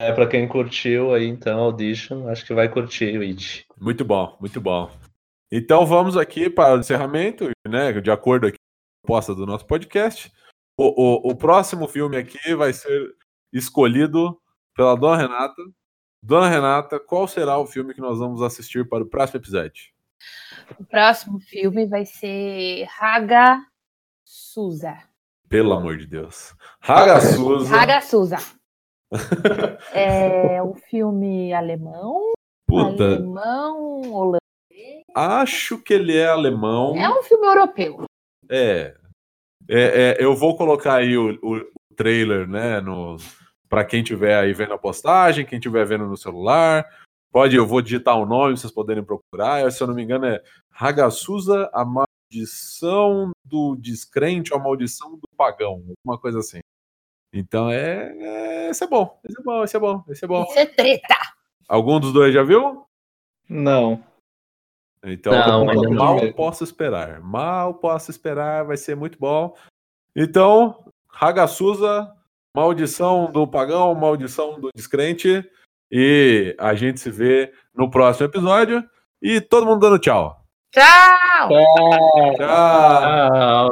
É, pra quem curtiu aí, então, Audition, acho que vai curtir o It. muito bom, muito bom. Então vamos aqui para o encerramento, né? De acordo aqui com a proposta do nosso podcast. O, o, o próximo filme aqui vai ser escolhido pela Dona Renata. Dona Renata, qual será o filme que nós vamos assistir para o próximo episódio? O próximo filme vai ser Raga Suza. Pelo amor de Deus. Hagasusa. Raga Suza. É um filme alemão. Puta, Alemão, holandês. acho que ele é alemão. É um filme europeu. É. É, é, eu vou colocar aí o, o- o trailer, né, no, para quem tiver aí vendo a postagem, quem tiver vendo no celular. Pode, eu vou digitar o nome, vocês poderem procurar. Se eu não me engano, é Hagasusa, a maldição do descrente ou a maldição do pagão, alguma coisa assim. Então é, é. Esse é bom, esse é bom, esse é bom, esse é bom. Isso é treta. Algum dos dois já viu? Não. Então, Não, mal vi. posso esperar. Mal posso esperar, vai ser muito bom. Então, Hagasusa, maldição do pagão, maldição do descrente. E a gente se vê no próximo episódio. E todo mundo dando tchau. Tchau! Tchau. Ah,